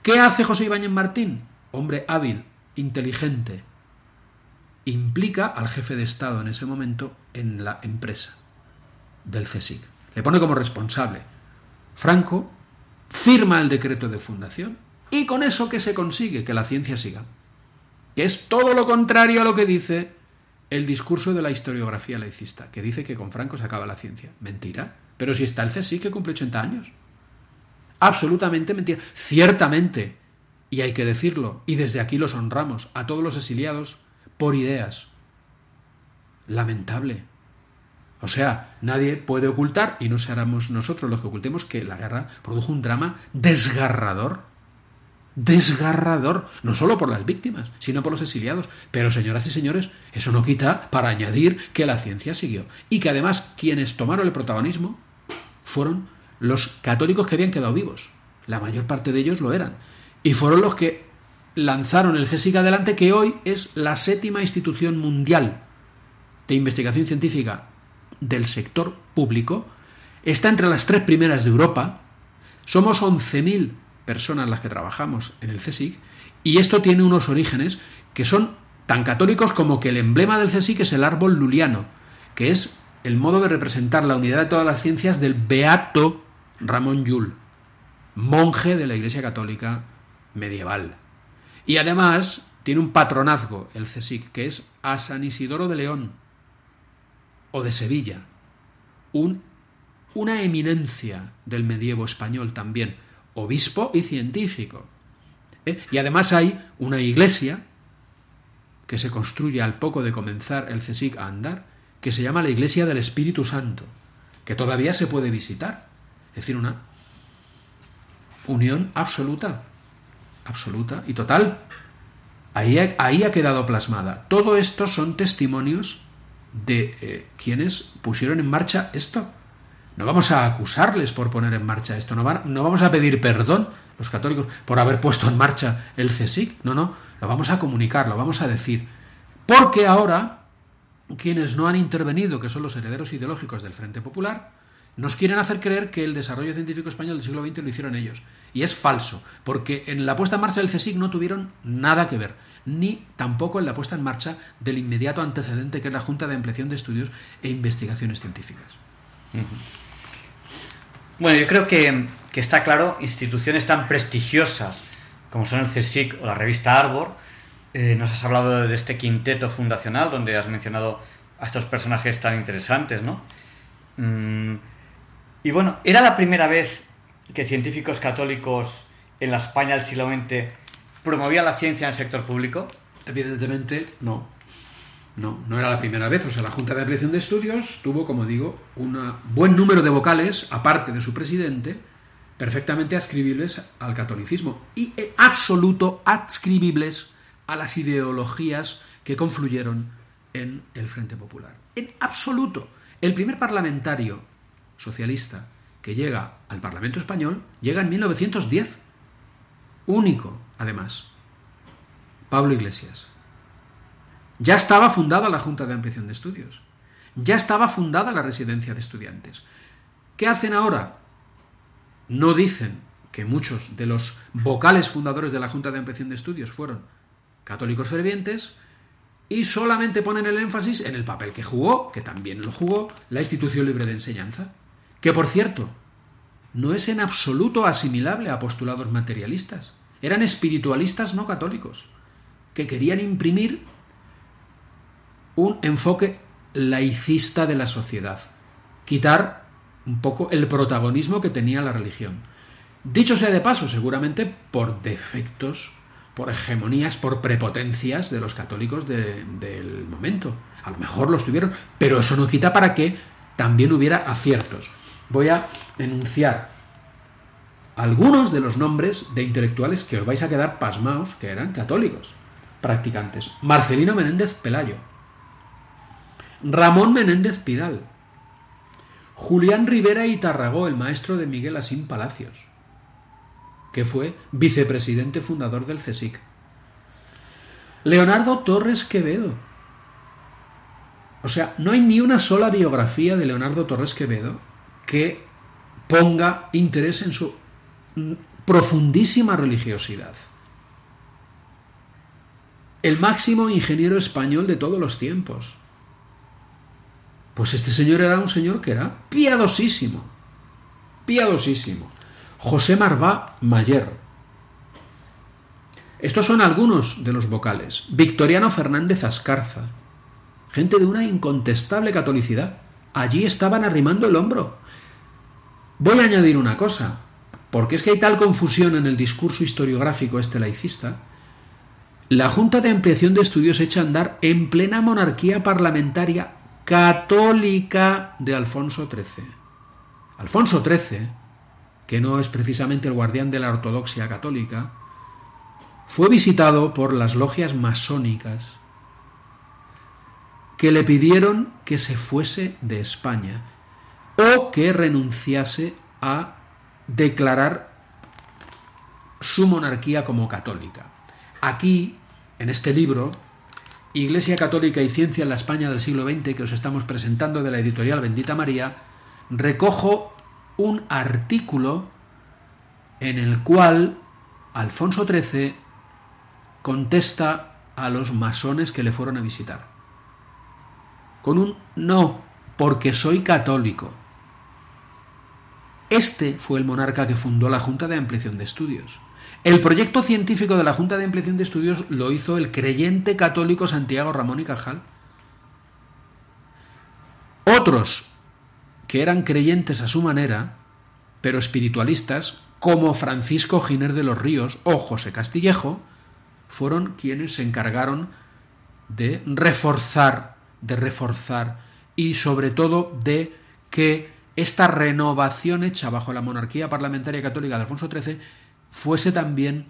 ¿Qué hace José Ibáñez Martín? Hombre hábil, inteligente. Implica al jefe de Estado en ese momento en la empresa del CSIC. Le pone como responsable. Franco firma el decreto de fundación y con eso que se consigue que la ciencia siga. Que es todo lo contrario a lo que dice el discurso de la historiografía laicista, que dice que con Franco se acaba la ciencia. Mentira. Pero si está el CSIC que cumple 80 años absolutamente mentira. Ciertamente, y hay que decirlo, y desde aquí los honramos a todos los exiliados por ideas. Lamentable. O sea, nadie puede ocultar, y no seremos nosotros los que ocultemos, que la guerra produjo un drama desgarrador. Desgarrador, no solo por las víctimas, sino por los exiliados. Pero, señoras y señores, eso no quita para añadir que la ciencia siguió. Y que además quienes tomaron el protagonismo fueron los católicos que habían quedado vivos. La mayor parte de ellos lo eran. Y fueron los que lanzaron el CSIC adelante, que hoy es la séptima institución mundial de investigación científica del sector público. Está entre las tres primeras de Europa. Somos 11.000 personas las que trabajamos en el CSIC. Y esto tiene unos orígenes que son tan católicos como que el emblema del CSIC es el árbol luliano, que es el modo de representar la unidad de todas las ciencias del beato Ramón Llull, monje de la Iglesia Católica medieval. Y además tiene un patronazgo, el CSIC, que es a San Isidoro de León o de Sevilla, un, una eminencia del medievo español también, obispo y científico. ¿Eh? Y además hay una iglesia que se construye al poco de comenzar el CSIC a andar, que se llama la Iglesia del Espíritu Santo, que todavía se puede visitar. Es decir, una unión absoluta, absoluta y total. Ahí ahí ha quedado plasmada. Todo esto son testimonios de eh, quienes pusieron en marcha esto. No vamos a acusarles por poner en marcha esto, no, no, vamos a pedir perdón los católicos por haber puesto en marcha el CSIC, no, no, lo vamos a comunicar, lo vamos a decir. Porque ahora quienes no han intervenido, que son los herederos ideológicos del Frente Popular, nos quieren hacer creer que el desarrollo científico español del siglo XX lo hicieron ellos. Y es falso, porque en la puesta en marcha del CSIC no tuvieron nada que ver, ni tampoco en la puesta en marcha del inmediato antecedente que es la Junta de Ampliación de Estudios e Investigaciones Científicas. Bueno, yo creo que, está claro, instituciones tan prestigiosas como son el CSIC o la revista Arbor, eh, nos has hablado de este quinteto fundacional donde has mencionado a estos personajes tan interesantes, ¿no? Mm, y bueno, ¿era la primera vez que científicos católicos en la España del siglo XX promovían la ciencia en el sector público? Evidentemente no. No, no era la primera vez. O sea, la Junta de Ampliación de Estudios tuvo, como digo, un buen número de vocales, aparte de su presidente, perfectamente adscribibles al catolicismo y en absoluto adscribibles a las ideologías que confluyeron en el Frente Popular. En absoluto. El primer parlamentario socialista que llega al Parlamento español llega en 1910. Único, además. Pablo Iglesias. Ya estaba fundada la Junta de Ampliación de Estudios. Ya estaba fundada la residencia de estudiantes. ¿Qué hacen ahora? No dicen que muchos de los vocales fundadores de la Junta de Ampliación de Estudios fueron católicos fervientes, y solamente ponen el énfasis en el papel que jugó, que también lo jugó, la institución libre de enseñanza, que por cierto, no es en absoluto asimilable a postulados materialistas, eran espiritualistas no católicos, que querían imprimir un enfoque laicista de la sociedad, quitar un poco el protagonismo que tenía la religión. Dicho sea de paso, seguramente por defectos por hegemonías, por prepotencias de los católicos del momento. A lo mejor los tuvieron, pero eso no quita para que también hubiera aciertos. Voy a enunciar algunos de los nombres de intelectuales que os vais a quedar pasmaos que eran católicos, practicantes. Marcelino Menéndez Pelayo, Ramón Menéndez Pidal, Julián Rivera y Tarragó, el maestro de Miguel Asín Palacios, que fue vicepresidente fundador del CSIC. Leonardo Torres Quevedo. O sea, no hay ni una sola biografía de Leonardo Torres Quevedo que ponga interés en su profundísima religiosidad. El máximo ingeniero español de todos los tiempos. Pues este señor era un señor que era piadosísimo. Piadosísimo. José Marvá Mayer. Estos son algunos de los vocales. Victoriano Fernández Ascarza. Gente de una incontestable catolicidad. Allí estaban arrimando el hombro. Voy a añadir una cosa, porque es que hay tal confusión en el discurso historiográfico este laicista. La Junta de Ampliación de Estudios echa a andar en plena monarquía parlamentaria católica de Alfonso XIII. Alfonso XIII que no es precisamente el guardián de la ortodoxia católica, fue visitado por las logias masónicas que le pidieron que se fuese de España o que renunciase a declarar su monarquía como católica. Aquí, en este libro, Iglesia Católica y Ciencia en la España del siglo XX, que os estamos presentando de la editorial Bendita María, recojo un artículo en el cual Alfonso XIII contesta a los masones que le fueron a visitar. Con un no, porque soy católico. Este fue el monarca que fundó la Junta de Ampliación de Estudios. El proyecto científico de la Junta de Ampliación de Estudios lo hizo el creyente católico Santiago Ramón y Cajal. Otros que eran creyentes a su manera, pero espiritualistas, como Francisco Giner de los Ríos o José Castillejo, fueron quienes se encargaron de reforzar, de reforzar y sobre todo de que esta renovación hecha bajo la monarquía parlamentaria católica de Alfonso XIII fuese también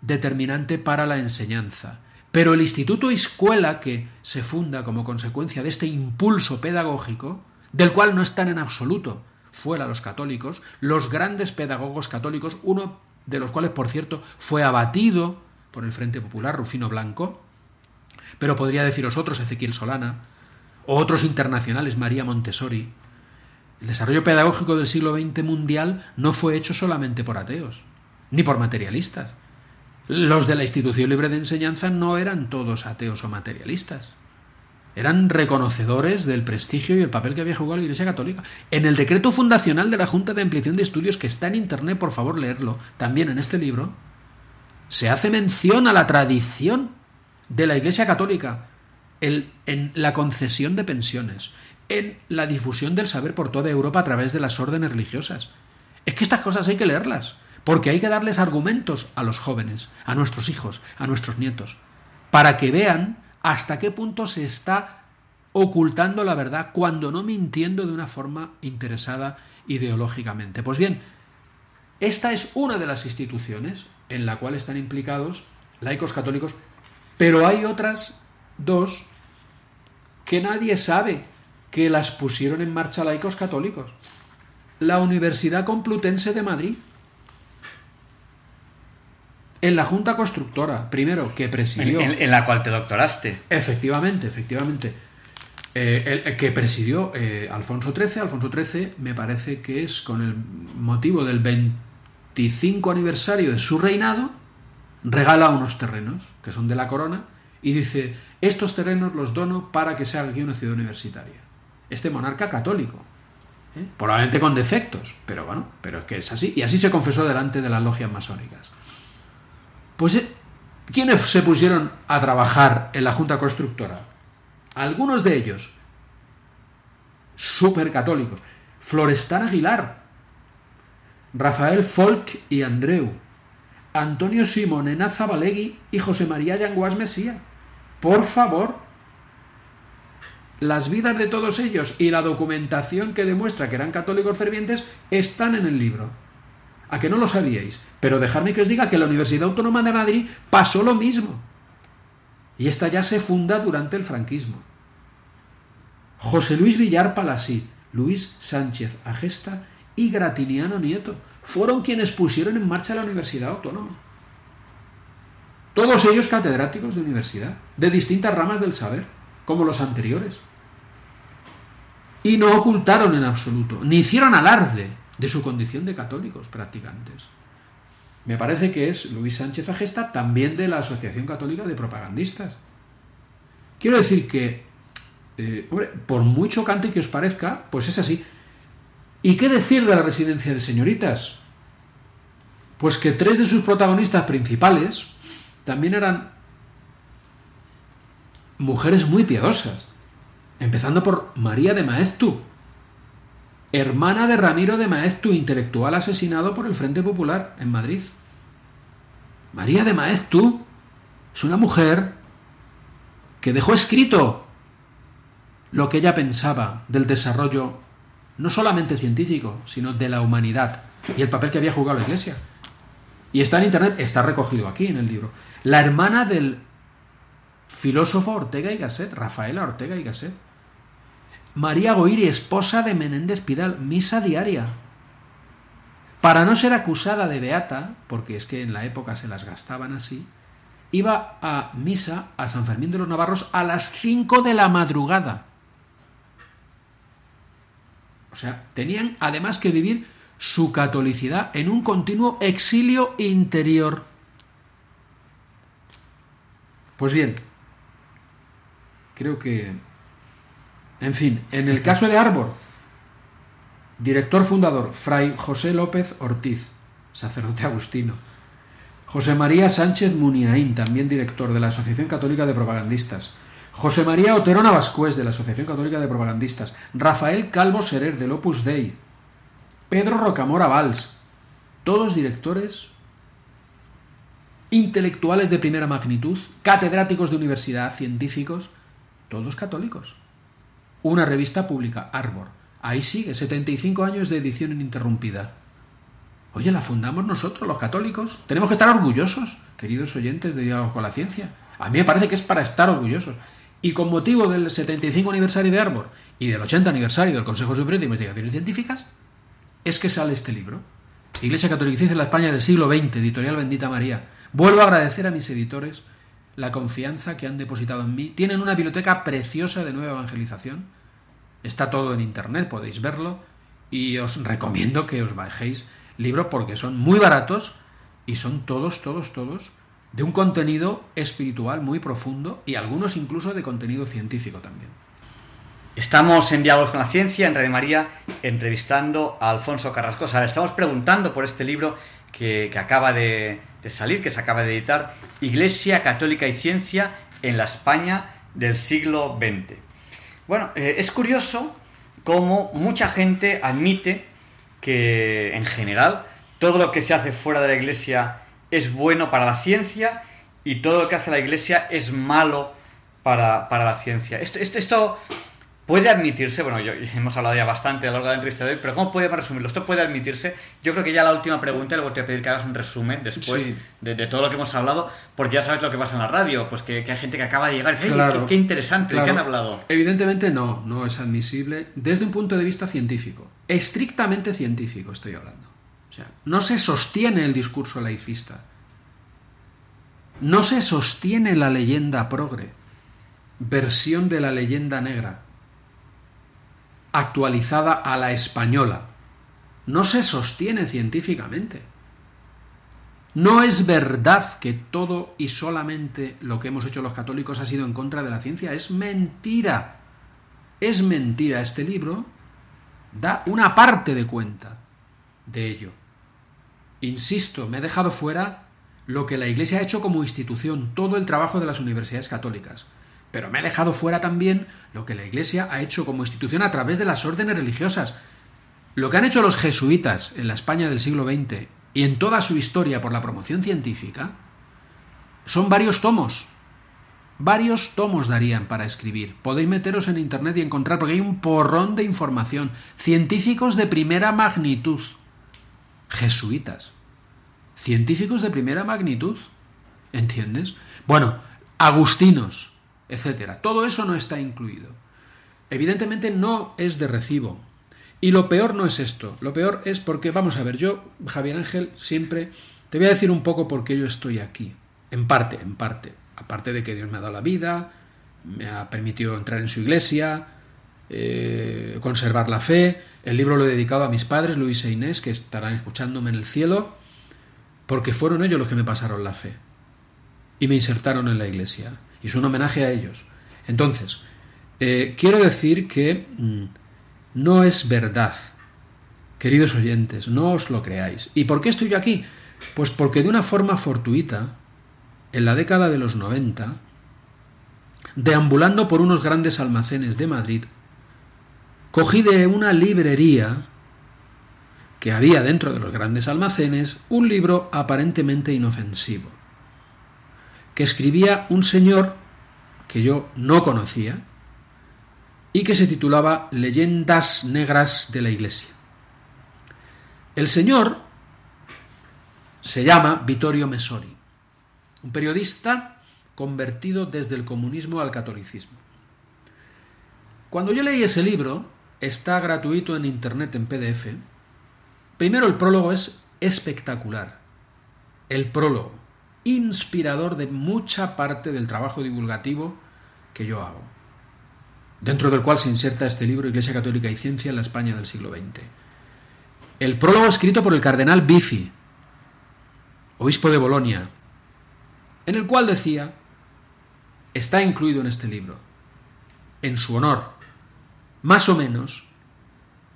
determinante para la enseñanza. Pero el Instituto Escuela, que se funda como consecuencia de este impulso pedagógico, del cual no están en absoluto fuera los católicos, los grandes pedagogos católicos, uno de los cuales, por cierto, fue abatido por el Frente Popular, Rufino Blanco, pero podría deciros otros, Ezequiel Solana, o otros internacionales, María Montessori. El desarrollo pedagógico del siglo XX mundial no fue hecho solamente por ateos, ni por materialistas. Los de la institución libre de enseñanza no eran todos ateos o materialistas. Eran reconocedores del prestigio y el papel que había jugado la Iglesia Católica. En el decreto fundacional de la Junta de Ampliación de Estudios, que está en Internet, por favor leerlo, también en este libro, se hace mención a la tradición de la Iglesia Católica en la concesión de pensiones, en la difusión del saber por toda Europa a través de las órdenes religiosas. Es que estas cosas hay que leerlas, porque hay que darles argumentos a los jóvenes, a nuestros hijos, a nuestros nietos, para que vean hasta qué punto se está ocultando la verdad cuando no mintiendo de una forma interesada ideológicamente. Pues bien, esta es una de las instituciones en la cual están implicados laicos católicos, pero hay otras dos que nadie sabe que las pusieron en marcha laicos católicos. La Universidad Complutense de Madrid, en la Junta Constructora, primero, que presidió... En, la cual te doctoraste. Efectivamente, efectivamente. Eh, el, que presidió eh, Alfonso XIII. Alfonso XIII me parece que es con el motivo del 25 aniversario de su reinado, regala unos terrenos que son de la corona y dice, estos terrenos los dono para que se haga aquí una ciudad universitaria. Este monarca católico, ¿eh? probablemente con defectos, pero bueno, pero es que es así. Y así se confesó delante de las logias masónicas. Pues, eh, ¿quiénes se pusieron a trabajar en la Junta Constructora? Algunos de ellos, súper católicos. Florestán Aguilar, Rafael Folk y Andreu, Antonio Simón Enaza Valegui y José María Yanguas Mesía. Por favor, las vidas de todos ellos y la documentación que demuestra que eran católicos fervientes están en el libro. A que no lo sabíais. Pero dejadme que os diga que la Universidad Autónoma de Madrid pasó lo mismo. Y esta ya se funda durante el franquismo. José Luis Villar Palasí, Luis Sánchez Agesta y Gratiniano Nieto fueron quienes pusieron en marcha la Universidad Autónoma. Todos ellos catedráticos de universidad, de distintas ramas del saber, como los anteriores. Y no ocultaron en absoluto, ni hicieron alarde de su condición de católicos practicantes. Me parece que es Luis Sánchez Agesta, también de la Asociación Católica de Propagandistas. Quiero decir que, eh, por muy chocante que os parezca, pues es así. ¿Y qué decir de la residencia de señoritas? Pues que tres de sus protagonistas principales también eran mujeres muy piadosas, empezando por María de Maeztu, hermana de Ramiro de Maeztu, intelectual asesinado por el Frente Popular en Madrid. María de Maeztu es una mujer que dejó escrito lo que ella pensaba del desarrollo no solamente científico, sino de la humanidad y el papel que había jugado la Iglesia. Y está en Internet, está recogido aquí en el libro. La hermana del filósofo Ortega y Gasset, Rafaela Ortega y Gasset. María Goiri, esposa de Menéndez Pidal, misa diaria. Para no ser acusada de beata, porque es que en la época se las gastaban así, iba a misa a San Fermín de los Navarros a las 5 de la madrugada. O sea, tenían además que vivir su catolicidad en un continuo exilio interior. Pues bien, creo que En fin, en el caso de Arbor, director fundador, Fray José López Ortiz, sacerdote agustino. José María Sánchez Muniaín, también director de la Asociación Católica de Propagandistas. José María Otero Navascués, de la Asociación Católica de Propagandistas. Rafael Calvo Serer, del Opus Dei. Pedro Rocamora Valls. Todos directores intelectuales de primera magnitud, catedráticos de universidad, científicos, todos católicos. Una revista pública, Arbor. Ahí sigue, 75 años de edición ininterrumpida. Oye, la fundamos nosotros, los católicos. Tenemos que estar orgullosos, queridos oyentes de Diálogo con la Ciencia. A mí me parece que es para estar orgullosos. Y con motivo del 75 aniversario de Arbor y del 80 aniversario del Consejo Superior de Investigaciones Científicas, es que sale este libro. Iglesia Católica en la España del siglo XX, editorial Bendita María. Vuelvo a agradecer a mis editores la confianza que han depositado en mí. Tienen una biblioteca preciosa de nueva evangelización. Está todo en internet, podéis verlo. Y os recomiendo que os bajéis libros porque son muy baratos y son todos, todos, todos de un contenido espiritual muy profundo y algunos incluso de contenido científico también. Estamos en Diálogos con la Ciencia, en Radio María, entrevistando a Alfonso Carrascosa. Le estamos preguntando por este libro que, acaba de, salir, que se acaba de editar, Iglesia Católica y Ciencia en la España del siglo XX. Bueno, eh, es curioso cómo mucha gente admite que en general todo lo que se hace fuera de la Iglesia es bueno para la ciencia y todo lo que hace la Iglesia es malo para, la ciencia. Esto, esto puede admitirse, bueno, yo, hemos hablado ya bastante a lo largo de la entrevista de hoy, pero ¿cómo podemos resumirlo? Esto puede admitirse. Yo creo que ya la última pregunta, te voy a pedir que hagas un resumen después de, todo lo que hemos hablado, porque ya sabes lo que pasa en la radio, pues que, hay gente que acaba de llegar y dice, qué, interesante, ¿de qué han hablado? Evidentemente no, no es admisible desde un punto de vista científico, estrictamente científico estoy hablando. O sea, no se sostiene el discurso laicista. No se sostiene la leyenda progre, versión de la leyenda negra actualizada a la española. No se sostiene científicamente. No es verdad que todo y solamente lo que hemos hecho los católicos ha sido en contra de la ciencia. Es mentira. Es mentira. Este libro da una parte de cuenta de ello. Insisto, me he dejado fuera lo que la Iglesia ha hecho como institución, todo el trabajo de las universidades católicas. Pero me he dejado fuera también lo que la Iglesia ha hecho como institución a través de las órdenes religiosas. Lo que han hecho los jesuitas en la España del siglo XX y en toda su historia por la promoción científica son varios tomos. Varios tomos darían para escribir. Podéis meteros en internet y encontrar, porque hay un porrón de información. Científicos de primera magnitud. Jesuitas. Científicos de primera magnitud. ¿Entiendes? Bueno, agustinos, etcétera. Todo eso no está incluido. Evidentemente no es de recibo. Y lo peor no es esto. Lo peor es porque, vamos a ver, yo, Javier Ángel, siempre te voy a decir un poco por qué yo estoy aquí. En parte, en parte. Aparte de que Dios me ha dado la vida, me ha permitido entrar en su iglesia, eh, conservar la fe. El libro lo he dedicado a mis padres, Luis e Inés, que estarán escuchándome en el cielo, porque fueron ellos los que me pasaron la fe y me insertaron en la iglesia y es un homenaje a ellos. Entonces, eh, quiero decir que mm, no es verdad, queridos oyentes, no os lo creáis. ¿Y por qué estoy yo aquí? Pues porque de una forma fortuita, en la década de los 90, deambulando por unos grandes almacenes de Madrid, cogí de una librería que había dentro de los grandes almacenes un libro aparentemente inofensivo que escribía un señor que yo no conocía y que se titulaba Leyendas Negras de la Iglesia. El señor se llama Vittorio Messori, un periodista convertido desde el comunismo al catolicismo. Cuando yo leí ese libro, está gratuito en internet en PDF, primero el prólogo es espectacular. El prólogo inspirador de mucha parte del trabajo divulgativo que yo hago, dentro del cual se inserta este libro Iglesia Católica y Ciencia en la España del siglo XX. El prólogo escrito por el cardenal Bifi, obispo de Bolonia, en el cual decía, está incluido en este libro, en su honor, más o menos,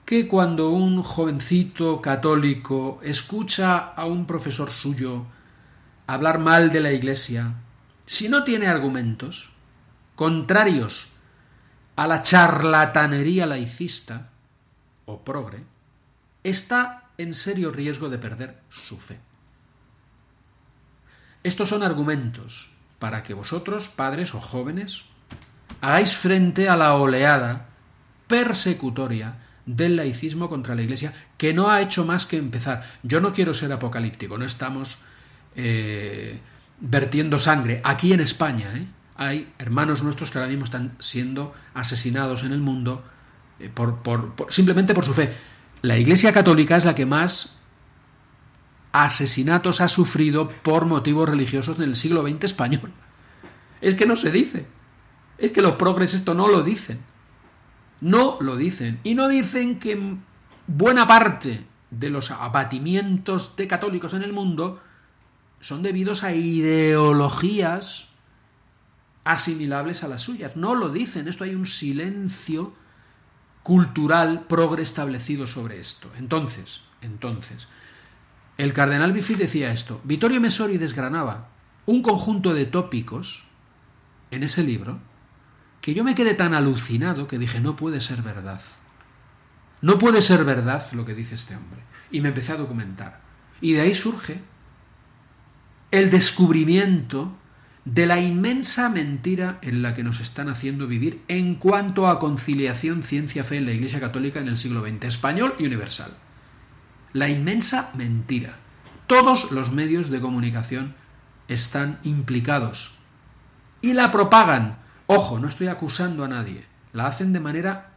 que cuando un jovencito católico escucha a un profesor suyo hablar mal de la Iglesia, si no tiene argumentos contrarios a la charlatanería laicista o progre, está en serio riesgo de perder su fe. Estos son argumentos para que vosotros, padres o jóvenes, hagáis frente a la oleada persecutoria del laicismo contra la Iglesia, que no ha hecho más que empezar. Yo no quiero ser apocalíptico, no estamos eh, vertiendo sangre. Aquí en España ¿eh? hay hermanos nuestros que ahora mismo están siendo asesinados en el mundo eh, por, simplemente por su fe. La Iglesia Católica es la que más asesinatos ha sufrido por motivos religiosos en el siglo XX español. Es que no se dice. Es que los progres esto no lo dicen. No lo dicen. Y no dicen que buena parte de los abatimientos de católicos en el mundo son debidos a ideologías asimilables a las suyas. No lo dicen. Esto hay un silencio cultural progre establecido sobre esto. Entonces, entonces, el cardenal Bifi decía esto. Vittorio Mesori desgranaba un conjunto de tópicos en ese libro que yo me quedé tan alucinado que dije, no puede ser verdad. No puede ser verdad lo que dice este hombre. Y me empecé a documentar. Y de ahí surge el descubrimiento de la inmensa mentira en la que nos están haciendo vivir en cuanto a conciliación ciencia-fe en la Iglesia Católica en el siglo XX, español y universal la inmensa mentira. Todos los medios de comunicación están implicados y la propagan. Ojo, no estoy acusando a nadie. La hacen de manera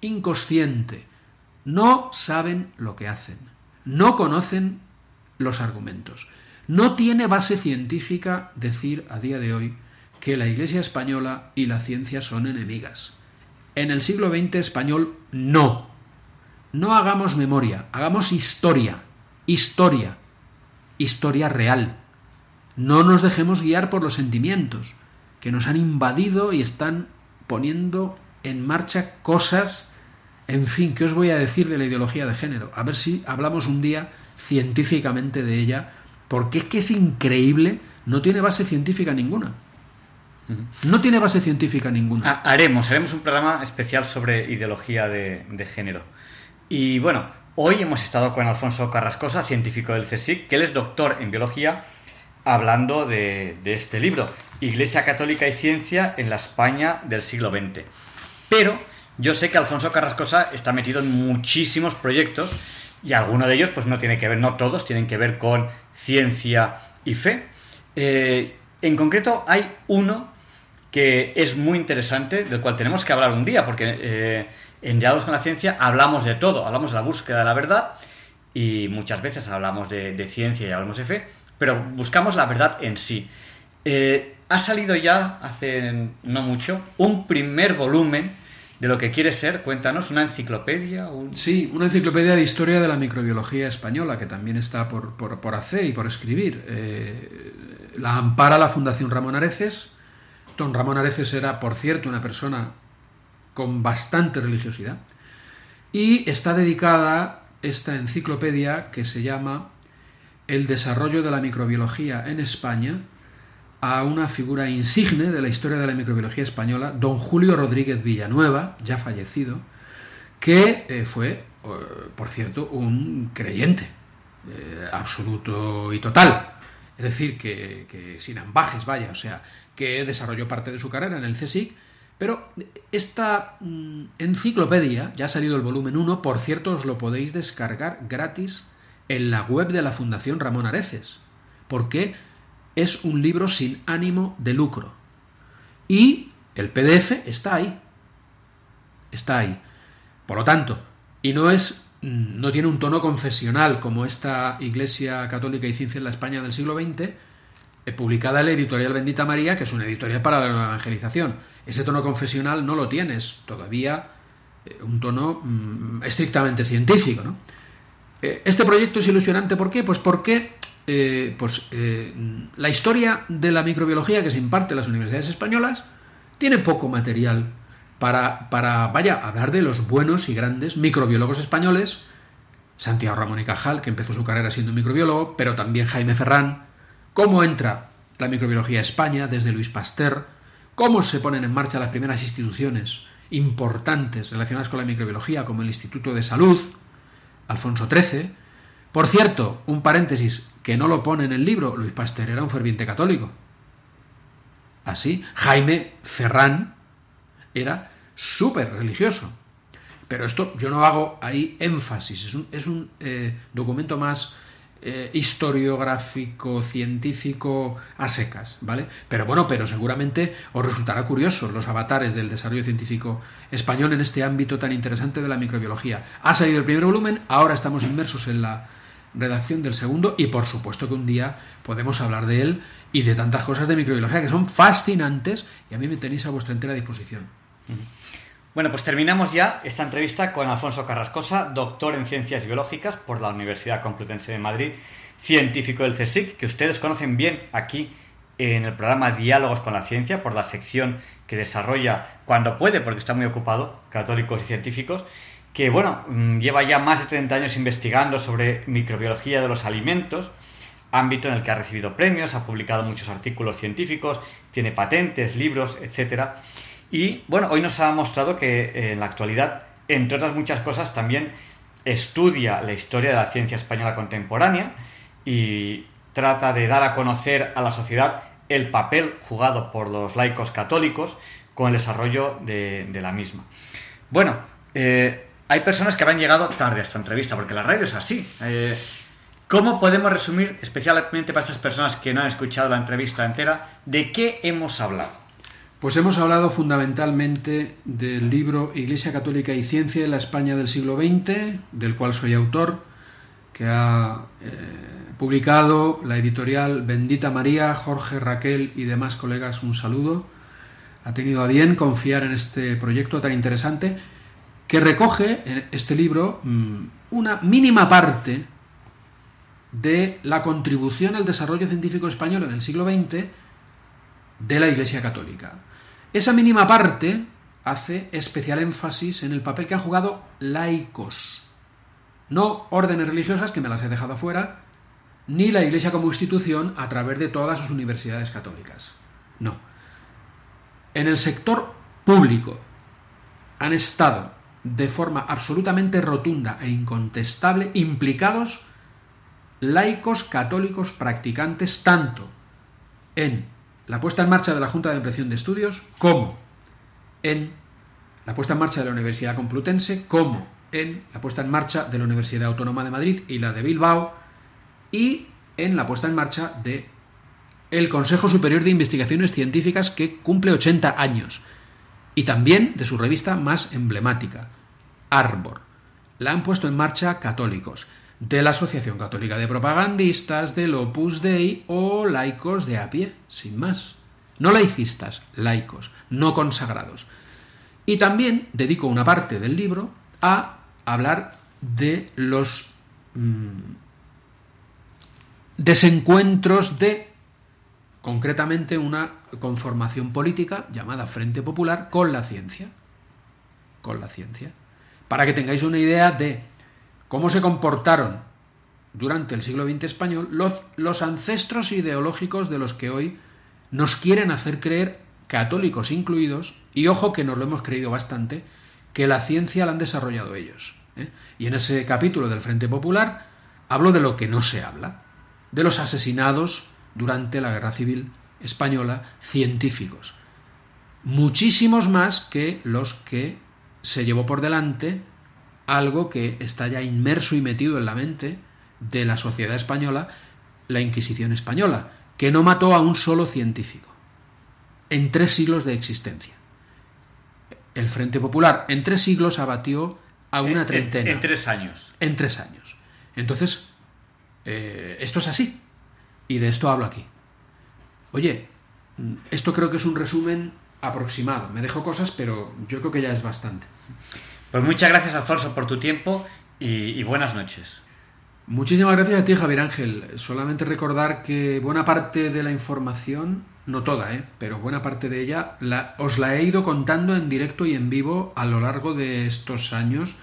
inconsciente. No saben lo que hacen. No conocen los argumentos. No tiene base científica decir a día de hoy que la Iglesia española y la ciencia son enemigas. En el siglo XX español no. No hagamos memoria, hagamos historia, historia, historia real. No nos dejemos guiar por los sentimientos que nos han invadido y están poniendo en marcha cosas, en fin, ¿qué os voy a decir de la ideología de género? A ver si hablamos un día científicamente de ella, porque es que es increíble, no tiene base científica ninguna. No tiene base científica ninguna. Haremos, haremos un programa especial sobre ideología de, de género. Y bueno, hoy hemos estado con Alfonso Carrascosa, científico del CSIC, que él es doctor en biología, hablando de, este libro, Iglesia Católica y Ciencia en la España del siglo XX. Pero yo sé que Alfonso Carrascosa está metido en muchísimos proyectos y alguno de ellos pues no tiene que ver, no todos, tienen que ver con ciencia y fe. Eh, en concreto hay uno que es muy interesante, del cual tenemos que hablar un día, porque eh, en Diálogos con la Ciencia hablamos de todo, hablamos de la búsqueda de la verdad y muchas veces hablamos de, ciencia y hablamos de fe, pero buscamos la verdad en sí. Eh, ha salido ya, hace no mucho, un primer volumen de lo que quiere ser, cuéntanos, una enciclopedia. Sí, una enciclopedia de historia de la microbiología española, que también está por, por, hacer y por escribir. Eh, la ampara la Fundación Ramón Areces. Don Ramón Areces era, por cierto, una persona con bastante religiosidad. Y está dedicada esta enciclopedia que se llama El desarrollo de la microbiología en España a una figura insigne de la historia de la microbiología española, don Julio Rodríguez Villanueva, ya fallecido, que eh, fue, eh, por cierto, un creyente eh, absoluto y total. Es decir, que, sin ambajes, vaya, o sea, que desarrolló parte de su carrera en el CSIC pero esta mm, enciclopedia, ya ha salido el volumen 1, por cierto os lo podéis descargar gratis en la web de la Fundación Ramón Areces, porque es un libro sin ánimo de lucro. Y el PDF está ahí. Está ahí. Por lo tanto, y no es mm, no tiene un tono confesional como esta Iglesia Católica y Ciencia en la España del siglo XX, eh, publicada en la editorial Bendita María, que es una editorial para la evangelización ese tono confesional no lo tienes todavía eh, un tono mm, estrictamente científico. ¿no? Eh, este proyecto es ilusionante, ¿por qué? Pues porque eh, pues, la historia de la microbiología que se imparte en las universidades españolas tiene poco material para, para, vaya, hablar de los buenos y grandes microbiólogos españoles, Santiago Ramón y Cajal, que empezó su carrera siendo microbiólogo, pero también Jaime Ferrán, cómo entra la microbiología a España desde Luis Pasteur, cómo se ponen en marcha las primeras instituciones importantes relacionadas con la microbiología, como el Instituto de Salud, Alfonso XIII. Por cierto, un paréntesis que no lo pone en el libro, Luis Pasteur era un ferviente católico. Así, Jaime Ferrán era súper religioso. Pero esto yo no hago ahí énfasis, es un, es un eh, documento más eh, historiográfico, científico a secas, ¿vale? Pero bueno, pero seguramente os resultará curioso los avatares del desarrollo científico español en este ámbito tan interesante de la microbiología. Ha salido el primer volumen, ahora estamos inmersos en la redacción del segundo y por supuesto que un día podemos hablar de él y de tantas cosas de microbiología que son fascinantes y a mí me tenéis a vuestra entera disposición. Bueno, pues terminamos ya esta entrevista con Alfonso Carrascosa, doctor en Ciencias Biológicas por la Universidad Complutense de Madrid, científico del CSIC, que ustedes conocen bien aquí en el programa Diálogos con la Ciencia, por la sección que desarrolla cuando puede, porque está muy ocupado, católicos y científicos, que bueno, mm, lleva ya más de 30 años investigando sobre microbiología de los alimentos, ámbito en el que ha recibido premios, ha publicado muchos artículos científicos, tiene patentes, libros, etcétera. Y bueno, hoy nos ha mostrado que eh, en la actualidad, entre otras muchas cosas, también estudia la historia de la ciencia española contemporánea y trata de dar a conocer a la sociedad el papel jugado por los laicos católicos con el desarrollo de, la misma. Bueno, eh, hay personas que habrán llegado tarde a esta entrevista, porque la radio es así. Eh, ¿Cómo podemos resumir, especialmente para estas personas que no han escuchado la entrevista entera, de qué hemos hablado? Pues hemos hablado fundamentalmente del libro Iglesia Católica y Ciencia en la España del siglo XX, del cual soy autor, que ha eh, publicado la editorial Bendita María, Jorge, Raquel y demás colegas un saludo. Ha tenido a bien confiar en este proyecto tan interesante que recoge en este libro mm, una mínima parte de la contribución al desarrollo científico español en el siglo XX de la Iglesia Católica. Esa mínima parte hace especial énfasis en el papel que han jugado laicos, no órdenes religiosas, que me las he dejado afuera, ni la Iglesia como institución a través de todas sus universidades católicas. No. En el sector público han estado de forma absolutamente rotunda e incontestable implicados laicos católicos practicantes tanto en la puesta en marcha de la Junta de Impresión de Estudios como en la puesta en marcha de la Universidad Complutense, como en la puesta en marcha de la Universidad Autónoma de Madrid y la de Bilbao, y en la puesta en marcha de el Consejo Superior de Investigaciones Científicas que cumple 80 años, y también de su revista más emblemática, La han puesto en marcha católicos de la Asociación Católica de Propagandistas, del Opus Dei o laicos de a pie, sin más. No laicistas, laicos, no consagrados. Y también dedico una parte del libro a hablar de los mm, desencuentros de, concretamente, una conformación política llamada Frente Popular con la ciencia. Con la ciencia. Para que tengáis una idea de cómo se comportaron durante el siglo XX español los, los ancestros ideológicos de los que hoy nos quieren hacer creer, católicos incluidos, y ojo que nos lo hemos creído bastante, que la ciencia la han desarrollado ellos. ¿eh? Y en ese capítulo del Frente Popular hablo de lo que no se habla, de los asesinados durante la Guerra Civil Española científicos. Muchísimos más que los que se llevó por delante algo que está ya inmerso y metido en la mente de la sociedad española, la Inquisición española, que no mató a un solo científico en tres siglos de existencia. El Frente Popular en tres siglos abatió a una treintena. En, tres años. En tres años. Entonces, eh, esto es así. Y de esto hablo aquí. Oye, esto creo que es un resumen aproximado. Me dejo cosas, pero yo creo que ya es bastante. Pues muchas gracias, Alfonso, por tu tiempo y, buenas noches. Muchísimas gracias a ti, Javier Ángel. Solamente recordar que buena parte de la información no toda, ¿eh? pero buena parte de ella, la, os la he ido contando en directo y en vivo a lo largo de estos años,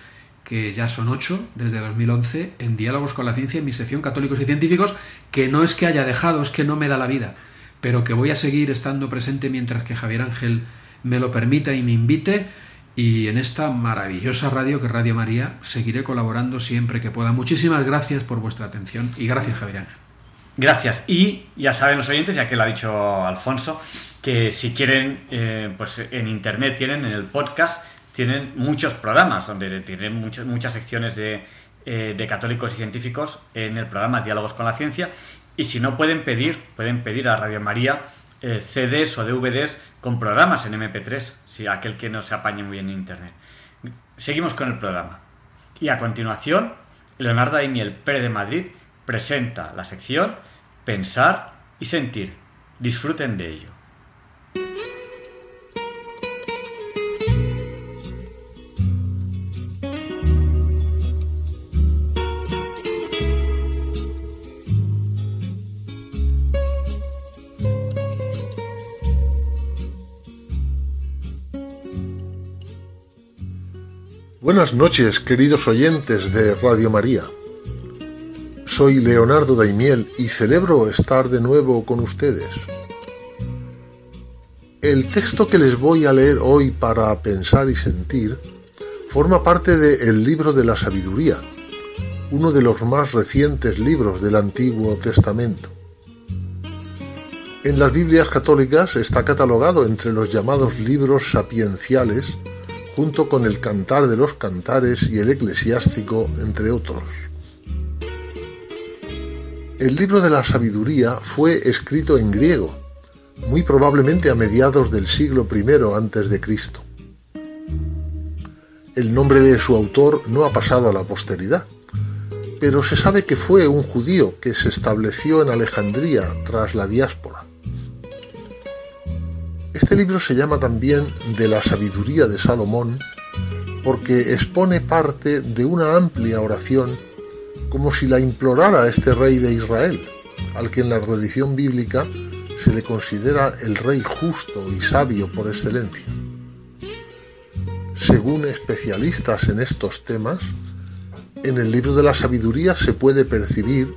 que ya son ocho, desde 2011, en Diálogos con la Ciencia, en mi sección Católicos y Científicos, que no es que haya dejado, es que no me da la vida, pero que voy a seguir estando presente mientras que Javier Ángel me lo permita y me invite. Y en esta maravillosa radio que Radio María seguiré colaborando siempre que pueda. Muchísimas gracias por vuestra atención y gracias Javier Ángel. Gracias. Y ya saben los oyentes, ya que lo ha dicho Alfonso, que si quieren, eh, pues en internet tienen, en el podcast, tienen muchos programas donde tienen muchas, muchas secciones de, eh, de católicos y científicos en el programa Diálogos con la Ciencia. Y si no pueden pedir, pueden pedir a Radio María eh, CDs o DVDs con programas en MP3, si aquel que no se apañe muy bien en internet. Seguimos con el programa. Y a continuación, Leonardo Aimiel Pérez de Madrid presenta la sección Pensar y Sentir. Disfruten de ello. Buenas noches, queridos oyentes de Radio María. Soy Leonardo Daimiel y celebro estar de nuevo con ustedes. El texto que les voy a leer hoy para pensar y sentir forma parte del libro de la sabiduría, uno de los más recientes libros del Antiguo Testamento. En las Biblias católicas está catalogado entre los llamados libros sapienciales, junto con el Cantar de los Cantares y el Eclesiástico, entre otros. El libro de la sabiduría fue escrito en griego, muy probablemente a mediados del siglo I Cristo. El nombre de su autor no ha pasado a la posteridad, pero se sabe que fue un judío que se estableció en Alejandría tras la diáspora. Este libro se llama también De la sabiduría de Salomón porque expone parte de una amplia oración como si la implorara este rey de Israel, al que en la tradición bíblica se le considera el rey justo y sabio por excelencia. Según especialistas en estos temas, en el libro de la sabiduría se puede percibir,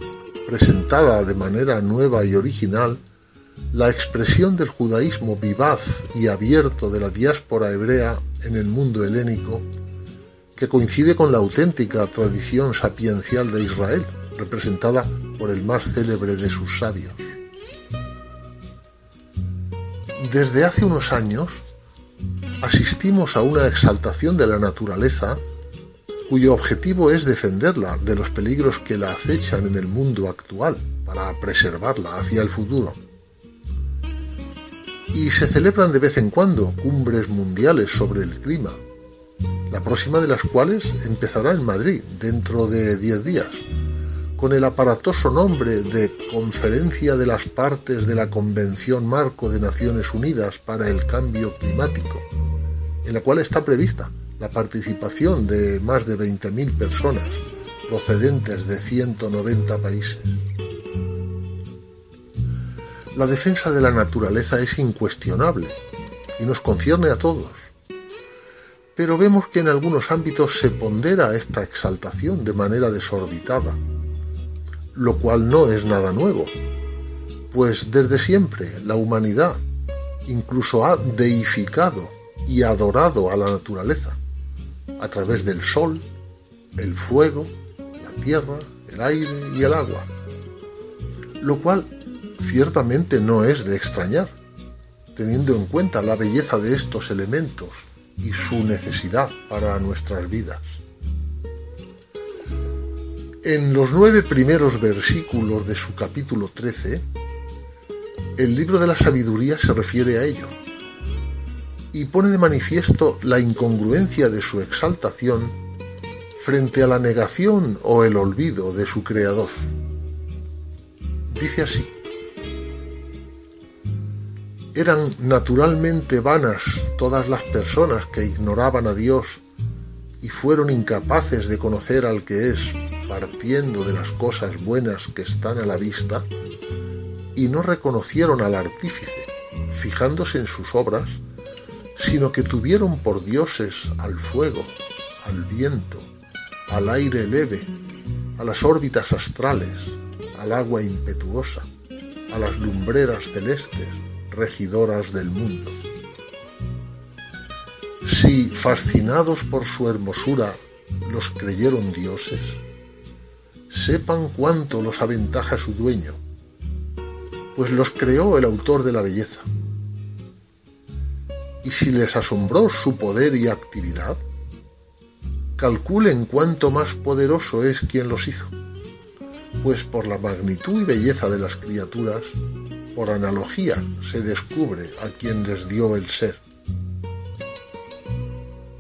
presentada de manera nueva y original, la expresión del judaísmo vivaz y abierto de la diáspora hebrea en el mundo helénico, que coincide con la auténtica tradición sapiencial de Israel, representada por el más célebre de sus sabios. Desde hace unos años asistimos a una exaltación de la naturaleza cuyo objetivo es defenderla de los peligros que la acechan en el mundo actual para preservarla hacia el futuro y se celebran de vez en cuando cumbres mundiales sobre el clima, la próxima de las cuales empezará en Madrid dentro de 10 días, con el aparatoso nombre de Conferencia de las Partes de la Convención Marco de Naciones Unidas para el Cambio Climático, en la cual está prevista la participación de más de 20.000 personas procedentes de 190 países. La defensa de la naturaleza es incuestionable y nos concierne a todos. Pero vemos que en algunos ámbitos se pondera esta exaltación de manera desorbitada, lo cual no es nada nuevo, pues desde siempre la humanidad incluso ha deificado y adorado a la naturaleza a través del sol, el fuego, la tierra, el aire y el agua, lo cual ciertamente no es de extrañar, teniendo en cuenta la belleza de estos elementos y su necesidad para nuestras vidas. En los nueve primeros versículos de su capítulo 13, el libro de la sabiduría se refiere a ello y pone de manifiesto la incongruencia de su exaltación frente a la negación o el olvido de su creador. Dice así, eran naturalmente vanas todas las personas que ignoraban a Dios y fueron incapaces de conocer al que es, partiendo de las cosas buenas que están a la vista, y no reconocieron al artífice, fijándose en sus obras, sino que tuvieron por dioses al fuego, al viento, al aire leve, a las órbitas astrales, al agua impetuosa, a las lumbreras celestes, regidoras del mundo. Si, fascinados por su hermosura, los creyeron dioses, sepan cuánto los aventaja su dueño, pues los creó el autor de la belleza. Y si les asombró su poder y actividad, calculen cuánto más poderoso es quien los hizo, pues por la magnitud y belleza de las criaturas, por analogía se descubre a quien les dio el ser.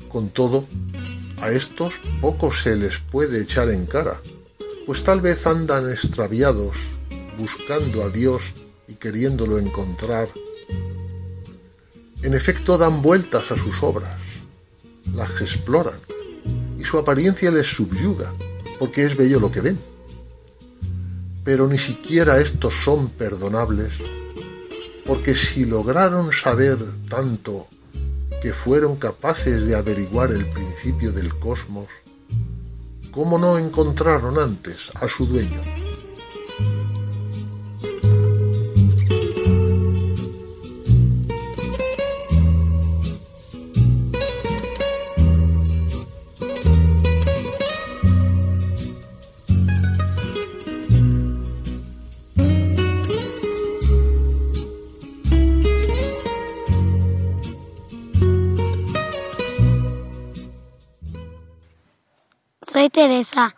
Con todo, a estos poco se les puede echar en cara, pues tal vez andan extraviados, buscando a Dios y queriéndolo encontrar. En efecto dan vueltas a sus obras, las exploran, y su apariencia les subyuga, porque es bello lo que ven. Pero ni siquiera estos son perdonables, porque si lograron saber tanto que fueron capaces de averiguar el principio del cosmos, ¿cómo no encontraron antes a su dueño? Soy Teresa.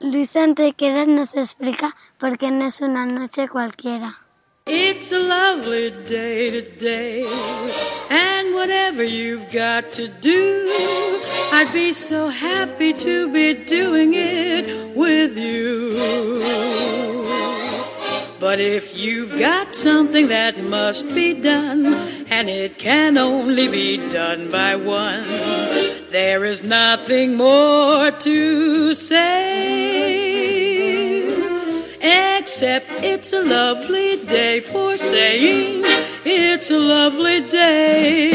Luis Antequera nos explica por qué no es una noche cualquiera. It's a lovely day today, and whatever you've got to do, I'd be so happy to be doing it with you. But if you've got something that must be done, and it can only be done by one, there is nothing more to say. Except it's a lovely day for saying it's a lovely day.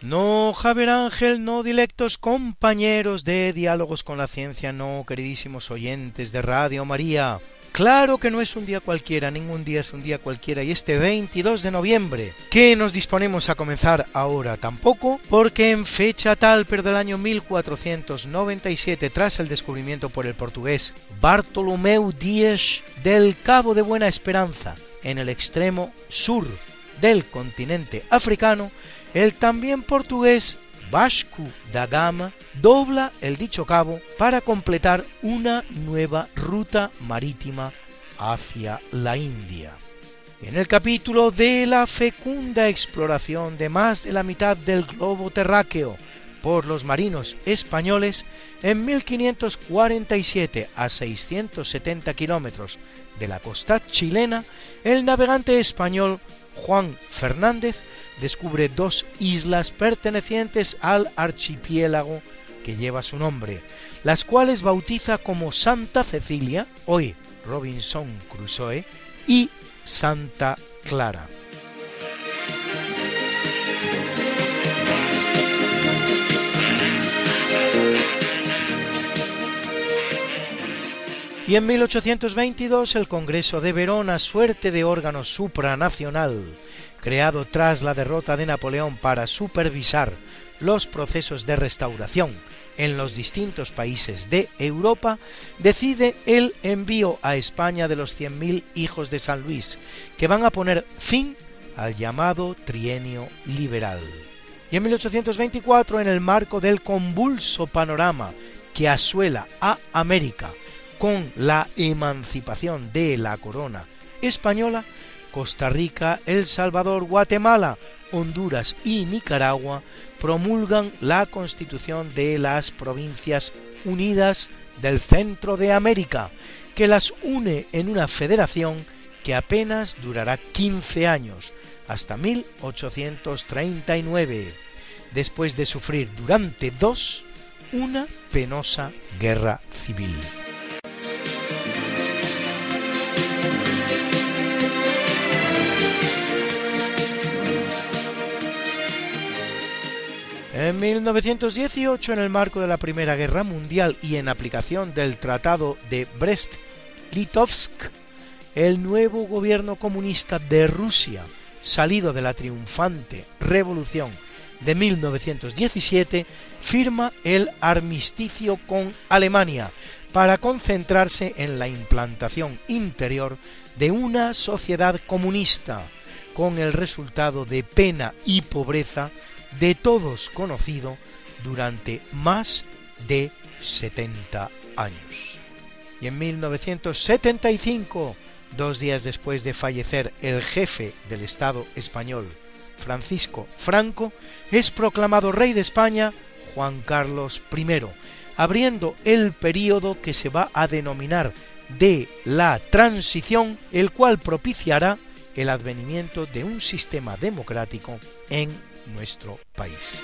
No, Javier Ángel, no, dilectos compañeros de Diálogos con la Ciencia, no, queridísimos oyentes de Radio María. Claro que no es un día cualquiera, ningún día es un día cualquiera, y este 22 de noviembre, que nos disponemos a comenzar ahora tampoco, porque en fecha tal, pero del año 1497, tras el descubrimiento por el portugués Bartolomeu Dias del Cabo de Buena Esperanza, en el extremo sur del continente africano, el también portugués Vasco da Gama dobla el dicho cabo para completar una nueva ruta marítima hacia la India. En el capítulo de la fecunda exploración de más de la mitad del globo terráqueo por los marinos españoles, en 1547 a 670 kilómetros de la costa chilena, el navegante español Juan Fernández descubre dos islas pertenecientes al archipiélago que lleva su nombre, las cuales bautiza como Santa Cecilia, hoy Robinson Crusoe, y Santa Clara. Y en 1822 el Congreso de Verona, suerte de órgano supranacional, creado tras la derrota de Napoleón para supervisar los procesos de restauración en los distintos países de Europa, decide el envío a España de los 100.000 hijos de San Luis, que van a poner fin al llamado trienio liberal. Y en 1824, en el marco del convulso panorama que asuela a América con la emancipación de la corona española, Costa Rica, El Salvador, Guatemala, Honduras y Nicaragua promulgan la Constitución de las Provincias Unidas del Centro de América, que las une en una federación que apenas durará 15 años, hasta 1839, después de sufrir durante dos una penosa guerra civil. 1918, en el marco de la Primera Guerra Mundial y en aplicación del Tratado de Brest-Litovsk, el nuevo gobierno comunista de Rusia, salido de la triunfante revolución de 1917, firma el armisticio con Alemania para concentrarse en la implantación interior de una sociedad comunista, con el resultado de pena y pobreza de todos conocido durante más de 70 años. Y en 1975, dos días después de fallecer el jefe del Estado español, Francisco Franco, es proclamado rey de España Juan Carlos I, abriendo el período que se va a denominar de la transición, el cual propiciará el advenimiento de un sistema democrático en nuestro país.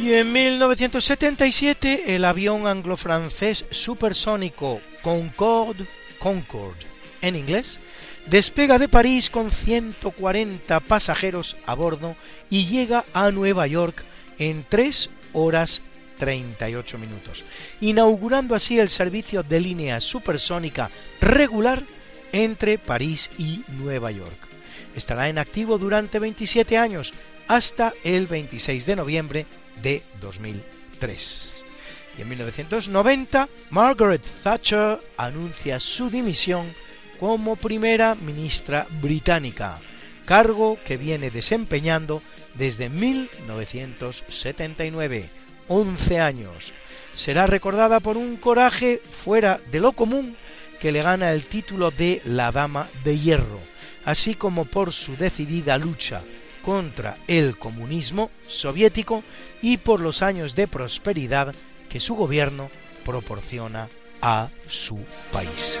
Y en 1977 el avión anglo-francés supersónico Concorde, Concorde en inglés, despega de París con 140 pasajeros a bordo y llega a Nueva York en 3 horas 38 minutos, inaugurando así el servicio de línea supersónica regular entre París y Nueva York. Estará en activo durante 27 años, hasta el 26 de noviembre de 2003. Y en 1990, Margaret Thatcher anuncia su dimisión como primera ministra británica, cargo que viene desempeñando desde 1979 11 años. Será recordada por un coraje fuera de lo común que le gana el título de la Dama de Hierro, así como por su decidida lucha contra el comunismo soviético y por los años de prosperidad que su gobierno proporciona a su país.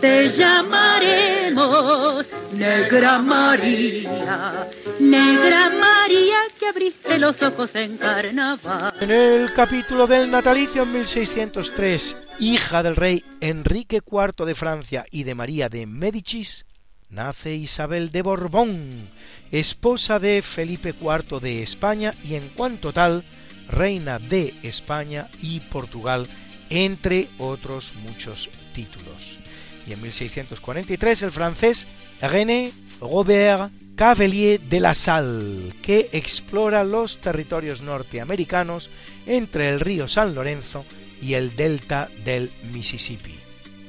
te llamaremos Negra María, Negra María que abriste los ojos en carnaval. En el capítulo del natalicio en 1603, hija del rey Enrique IV de Francia y de María de Médicis, nace Isabel de Borbón, esposa de Felipe IV de España y en cuanto tal, reina de España y Portugal, entre otros muchos títulos y en 1643 el francés René Robert Cavelier de la Salle, que explora los territorios norteamericanos entre el río San Lorenzo y el delta del Mississippi.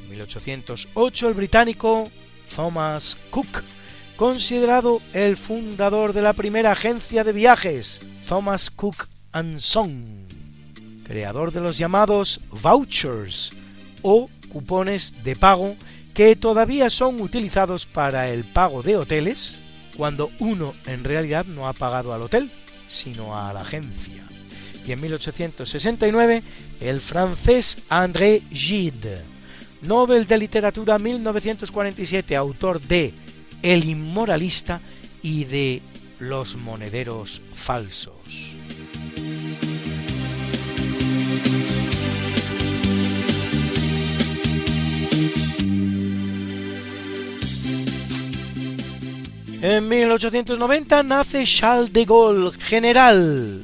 En 1808 el británico Thomas Cook, considerado el fundador de la primera agencia de viajes, Thomas Cook and Son, creador de los llamados vouchers o cupones de pago que todavía son utilizados para el pago de hoteles cuando uno en realidad no ha pagado al hotel, sino a la agencia. Y en 1869 el francés André Gide, Nobel de Literatura 1947, autor de El Inmoralista y de Los Monederos Falsos. En 1890 nace Charles de Gaulle, general,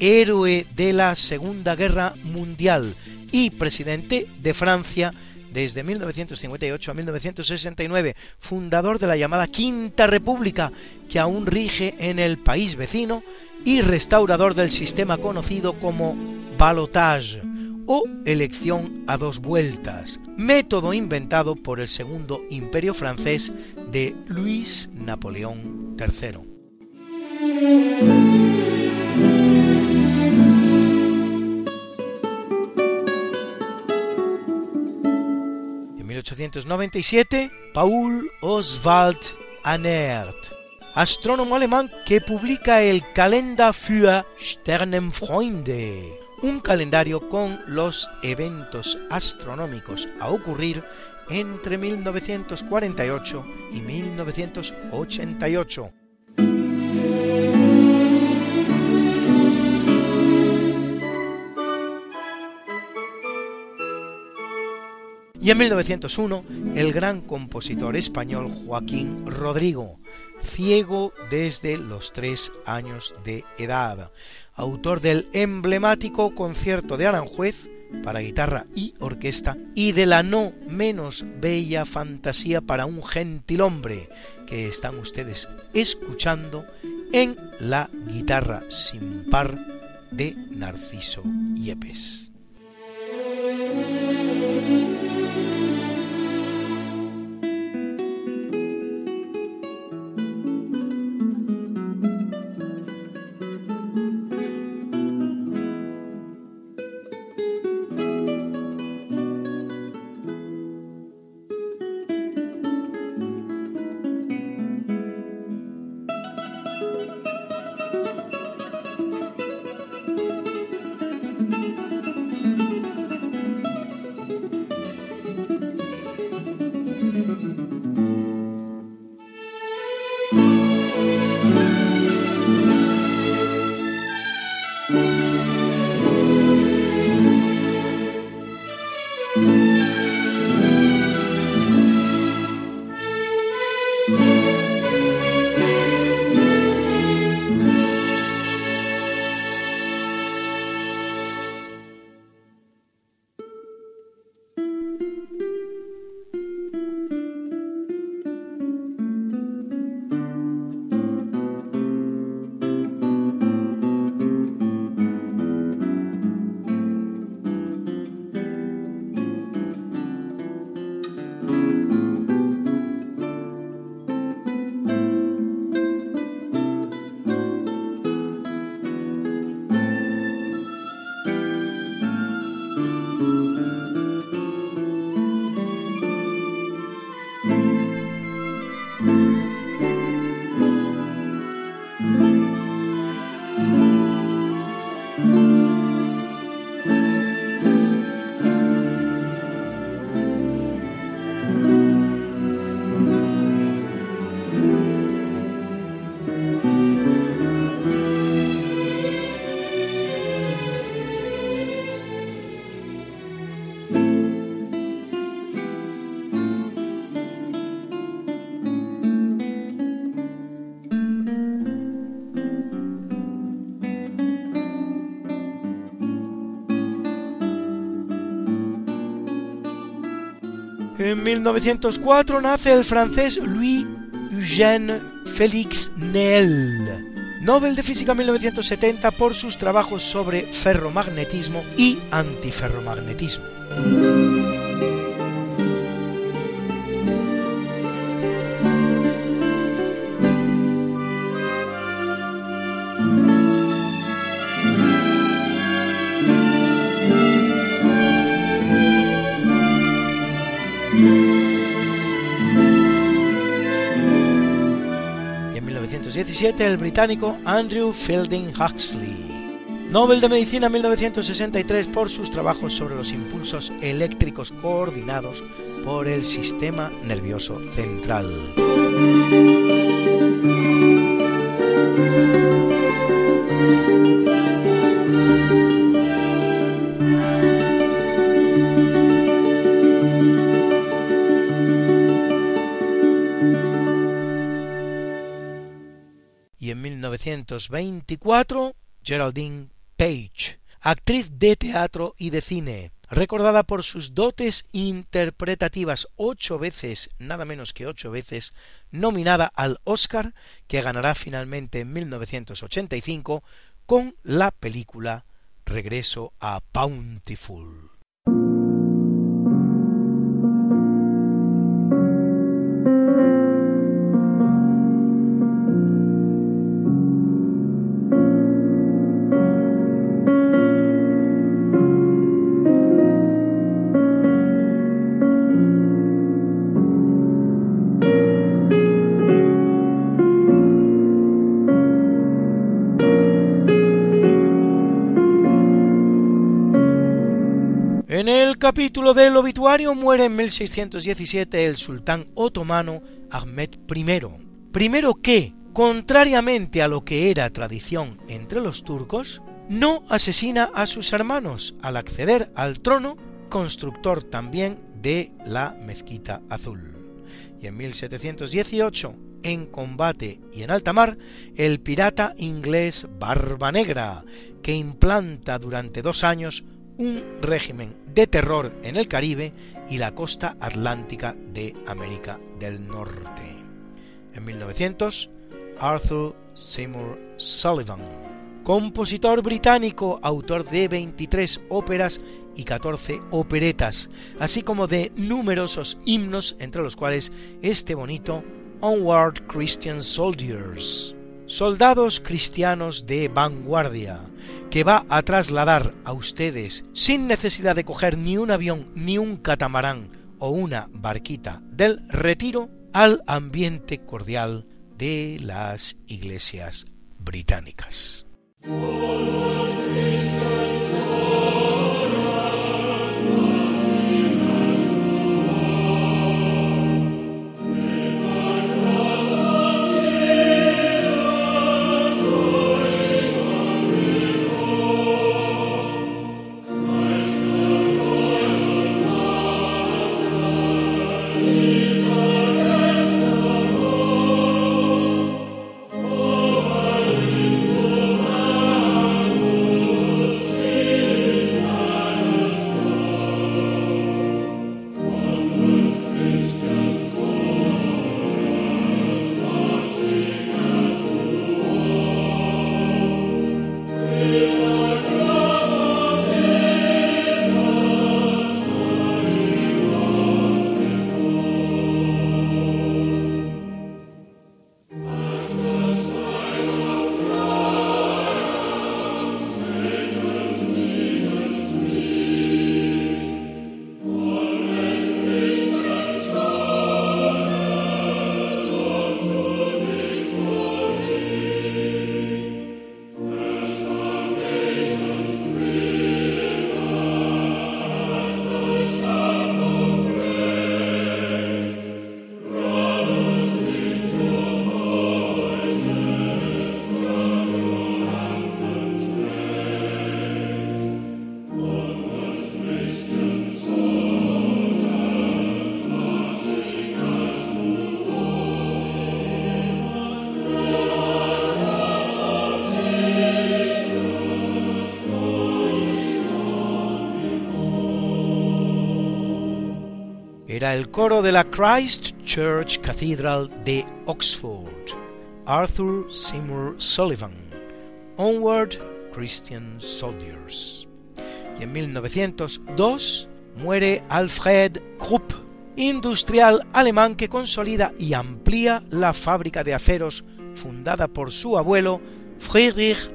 héroe de la Segunda Guerra Mundial y presidente de Francia desde 1958 a 1969, fundador de la llamada Quinta República, que aún rige en el país vecino, y restaurador del sistema conocido como balotage o elección a dos vueltas, método inventado por el segundo imperio francés de Luis Napoleón III. En 1897, Paul Oswald Annert, astrónomo alemán que publica el Kalender für Sternenfreunde, un calendario con los eventos astronómicos a ocurrir entre 1948 y 1988. Y en 1901, el gran compositor español Joaquín Rodrigo, ciego desde los tres años de edad, autor del emblemático concierto de Aranjuez para guitarra y orquesta y de la no menos bella fantasía para un gentil hombre que están ustedes escuchando en la guitarra sin par de Narciso Yepes. 1904 nace el francés Louis Eugène Félix Néel, Nobel de Física 1970 por sus trabajos sobre ferromagnetismo y antiferromagnetismo. El británico Andrew Fielding Huxley. Nobel de Medicina 1963 por sus trabajos sobre los impulsos eléctricos coordinados por el sistema nervioso central. 1924 Geraldine Page, actriz de teatro y de cine, recordada por sus dotes interpretativas ocho veces, nada menos que ocho veces, nominada al Oscar, que ganará finalmente en 1985 con la película Regreso a Bountiful. Capítulo del obituario muere en 1617 el sultán otomano Ahmed I. Primero que, contrariamente a lo que era tradición entre los turcos, no asesina a sus hermanos al acceder al trono, constructor también de la mezquita azul. Y en 1718, en combate y en alta mar, el pirata inglés Barba Negra, que implanta durante dos años un régimen de terror en el Caribe y la costa atlántica de América del Norte. En 1900, Arthur Seymour Sullivan, compositor británico, autor de 23 óperas y 14 operetas, así como de numerosos himnos, entre los cuales este bonito Onward Christian Soldiers, soldados cristianos de vanguardia, que va a trasladar a ustedes, sin necesidad de coger ni un avión, ni un catamarán o una barquita del retiro, al ambiente cordial de las iglesias británicas. Era el coro de la Christ Church Cathedral de Oxford, Arthur Seymour Sullivan, Onward Christian Soldiers. Y en 1902 muere Alfred Krupp, industrial alemán que consolida y amplía la fábrica de aceros fundada por su abuelo Friedrich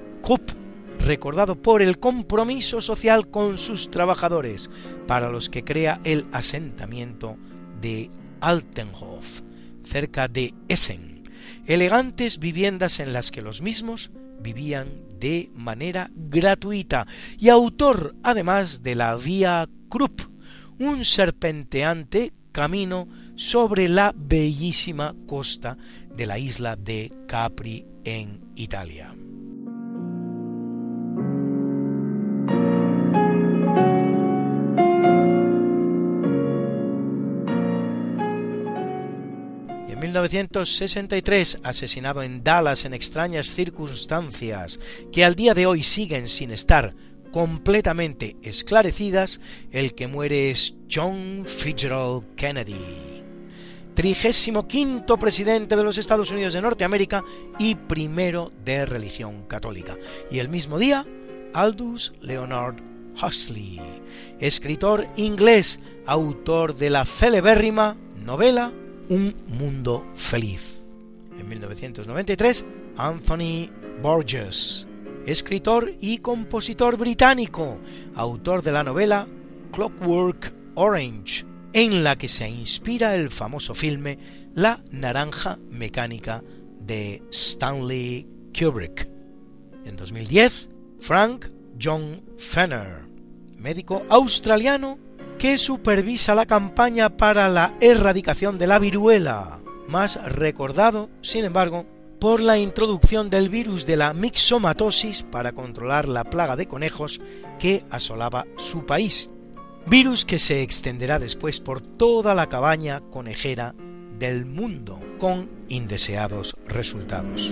recordado por el compromiso social con sus trabajadores, para los que crea el asentamiento de Altenhof, cerca de Essen, elegantes viviendas en las que los mismos vivían de manera gratuita, y autor además de la Vía Krupp, un serpenteante camino sobre la bellísima costa de la isla de Capri en Italia. 1963, asesinado en Dallas en extrañas circunstancias que al día de hoy siguen sin estar completamente esclarecidas, el que muere es John Fitzgerald Kennedy, trigésimo quinto presidente de los Estados Unidos de Norteamérica y primero de religión católica. Y el mismo día, Aldous Leonard Huxley, escritor inglés, autor de la celebérrima novela Un Mundo Feliz. En 1993, Anthony Borges, escritor y compositor británico, autor de la novela Clockwork Orange, en la que se inspira el famoso filme La Naranja Mecánica de Stanley Kubrick. En 2010, Frank John Fenner, médico australiano que supervisa la campaña para la erradicación de la viruela, más recordado, sin embargo, por la introducción del virus de la mixomatosis para controlar la plaga de conejos que asolaba su país, virus que se extenderá después por toda la cabaña conejera del mundo, con indeseados resultados.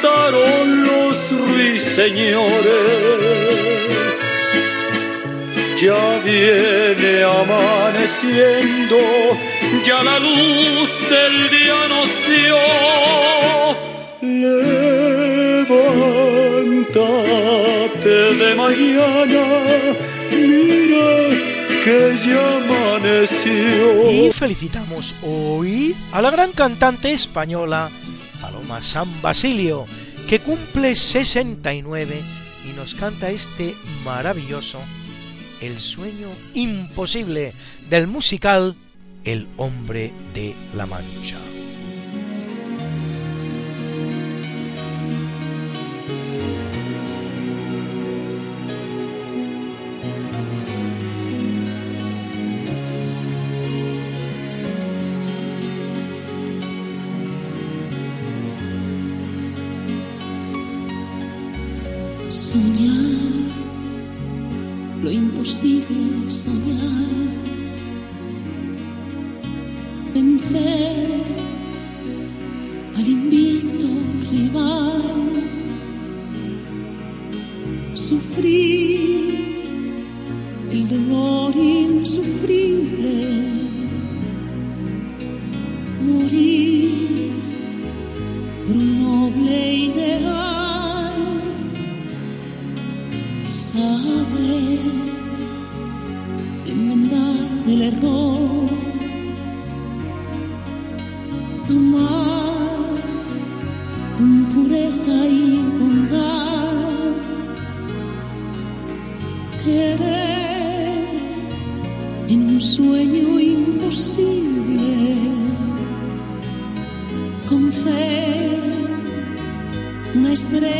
cantaron los ruiseñores. Ya viene amaneciendo, ya la luz del día nos dio. Levántate de mañana, mira que ya amaneció. Y felicitamos hoy a la gran cantante española Paloma San Basilio, que cumple 69 y nos canta este maravilloso El sueño imposible del musical El hombre de la mancha.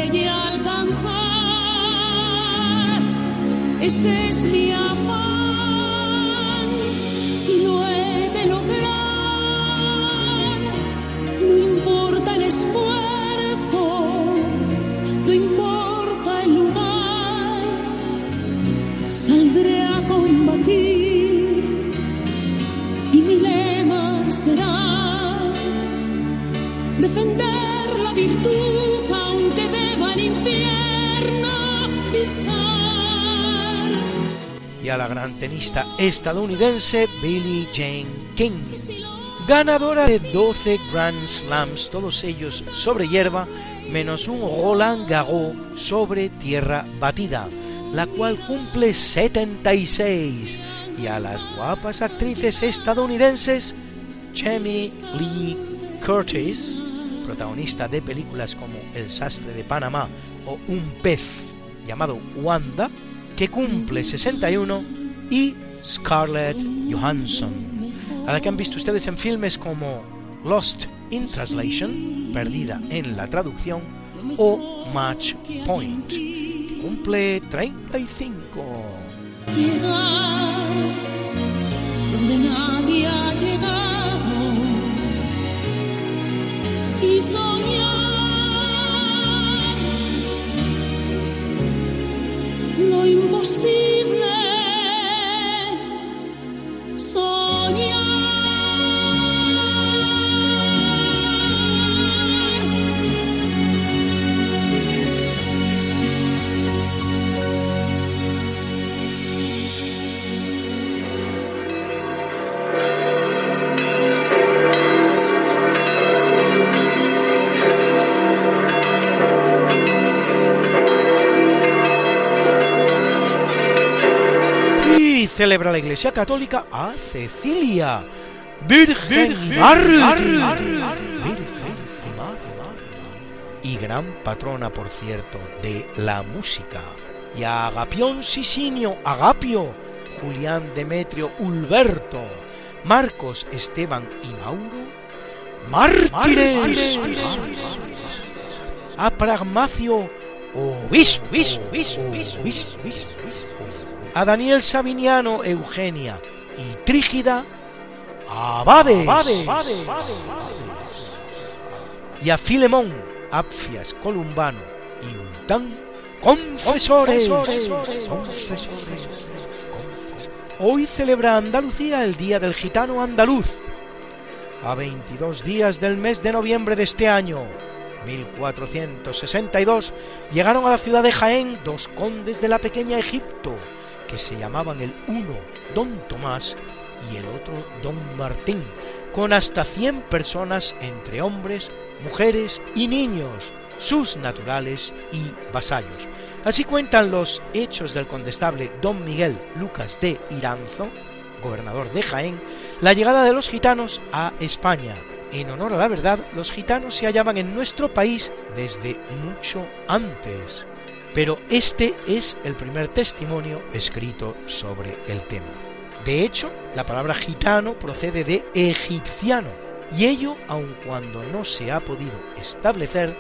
Estrella alcanzar. Ese es mi afán y lo he de lograr. No importa el esfuerzo, y a la gran tenista estadounidense Billie Jane King, ganadora de 12 Grand Slams, todos ellos sobre hierba, menos un Roland Garros sobre tierra batida, la cual cumple 76, y a las guapas actrices estadounidenses Jamie Lee Curtis, protagonista de películas como El sastre de Panamá o Un pez llamado Wanda, que cumple 61, y Scarlett Johansson, a la que han visto ustedes en filmes como Lost in Translation, perdida en la traducción, o Match Point, que cumple 35. Llegar donde nadie ha llegado imposible. Soñar. Celebra la Iglesia Católica a Cecilia, Virgen y gran patrona, por cierto, de la música, y a Agapión Sisinio, Agapio, Julián Demetrio, Ulberto, Marcos, Esteban y Mauro, mártires, a Pragmacio, obispo, a Daniel Sabiniano, Eugenia y Trígida, abades, y a Filemón, Apfias, Columbano y Untán, confesores. confesores. Hoy celebra Andalucía el Día del Gitano Andaluz, a 22 días del mes de noviembre de este año, 1462, llegaron a la ciudad de Jaén dos condes de la pequeña Egipto, que se llamaban el uno Don Tomás y el otro Don Martín, con hasta 100 personas entre hombres, mujeres y niños, sus naturales y vasallos. Así cuentan los hechos del condestable Don Miguel Lucas de Iranzo, gobernador de Jaén, la llegada de los gitanos a España. En honor a la verdad, los gitanos se hallaban en nuestro país desde mucho antes. Pero este es el primer testimonio escrito sobre el tema. De hecho, la palabra gitano procede de egipciano, y ello aun cuando no se ha podido establecer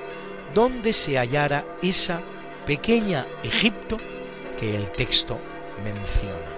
dónde se hallara esa pequeña Egipto que el texto menciona.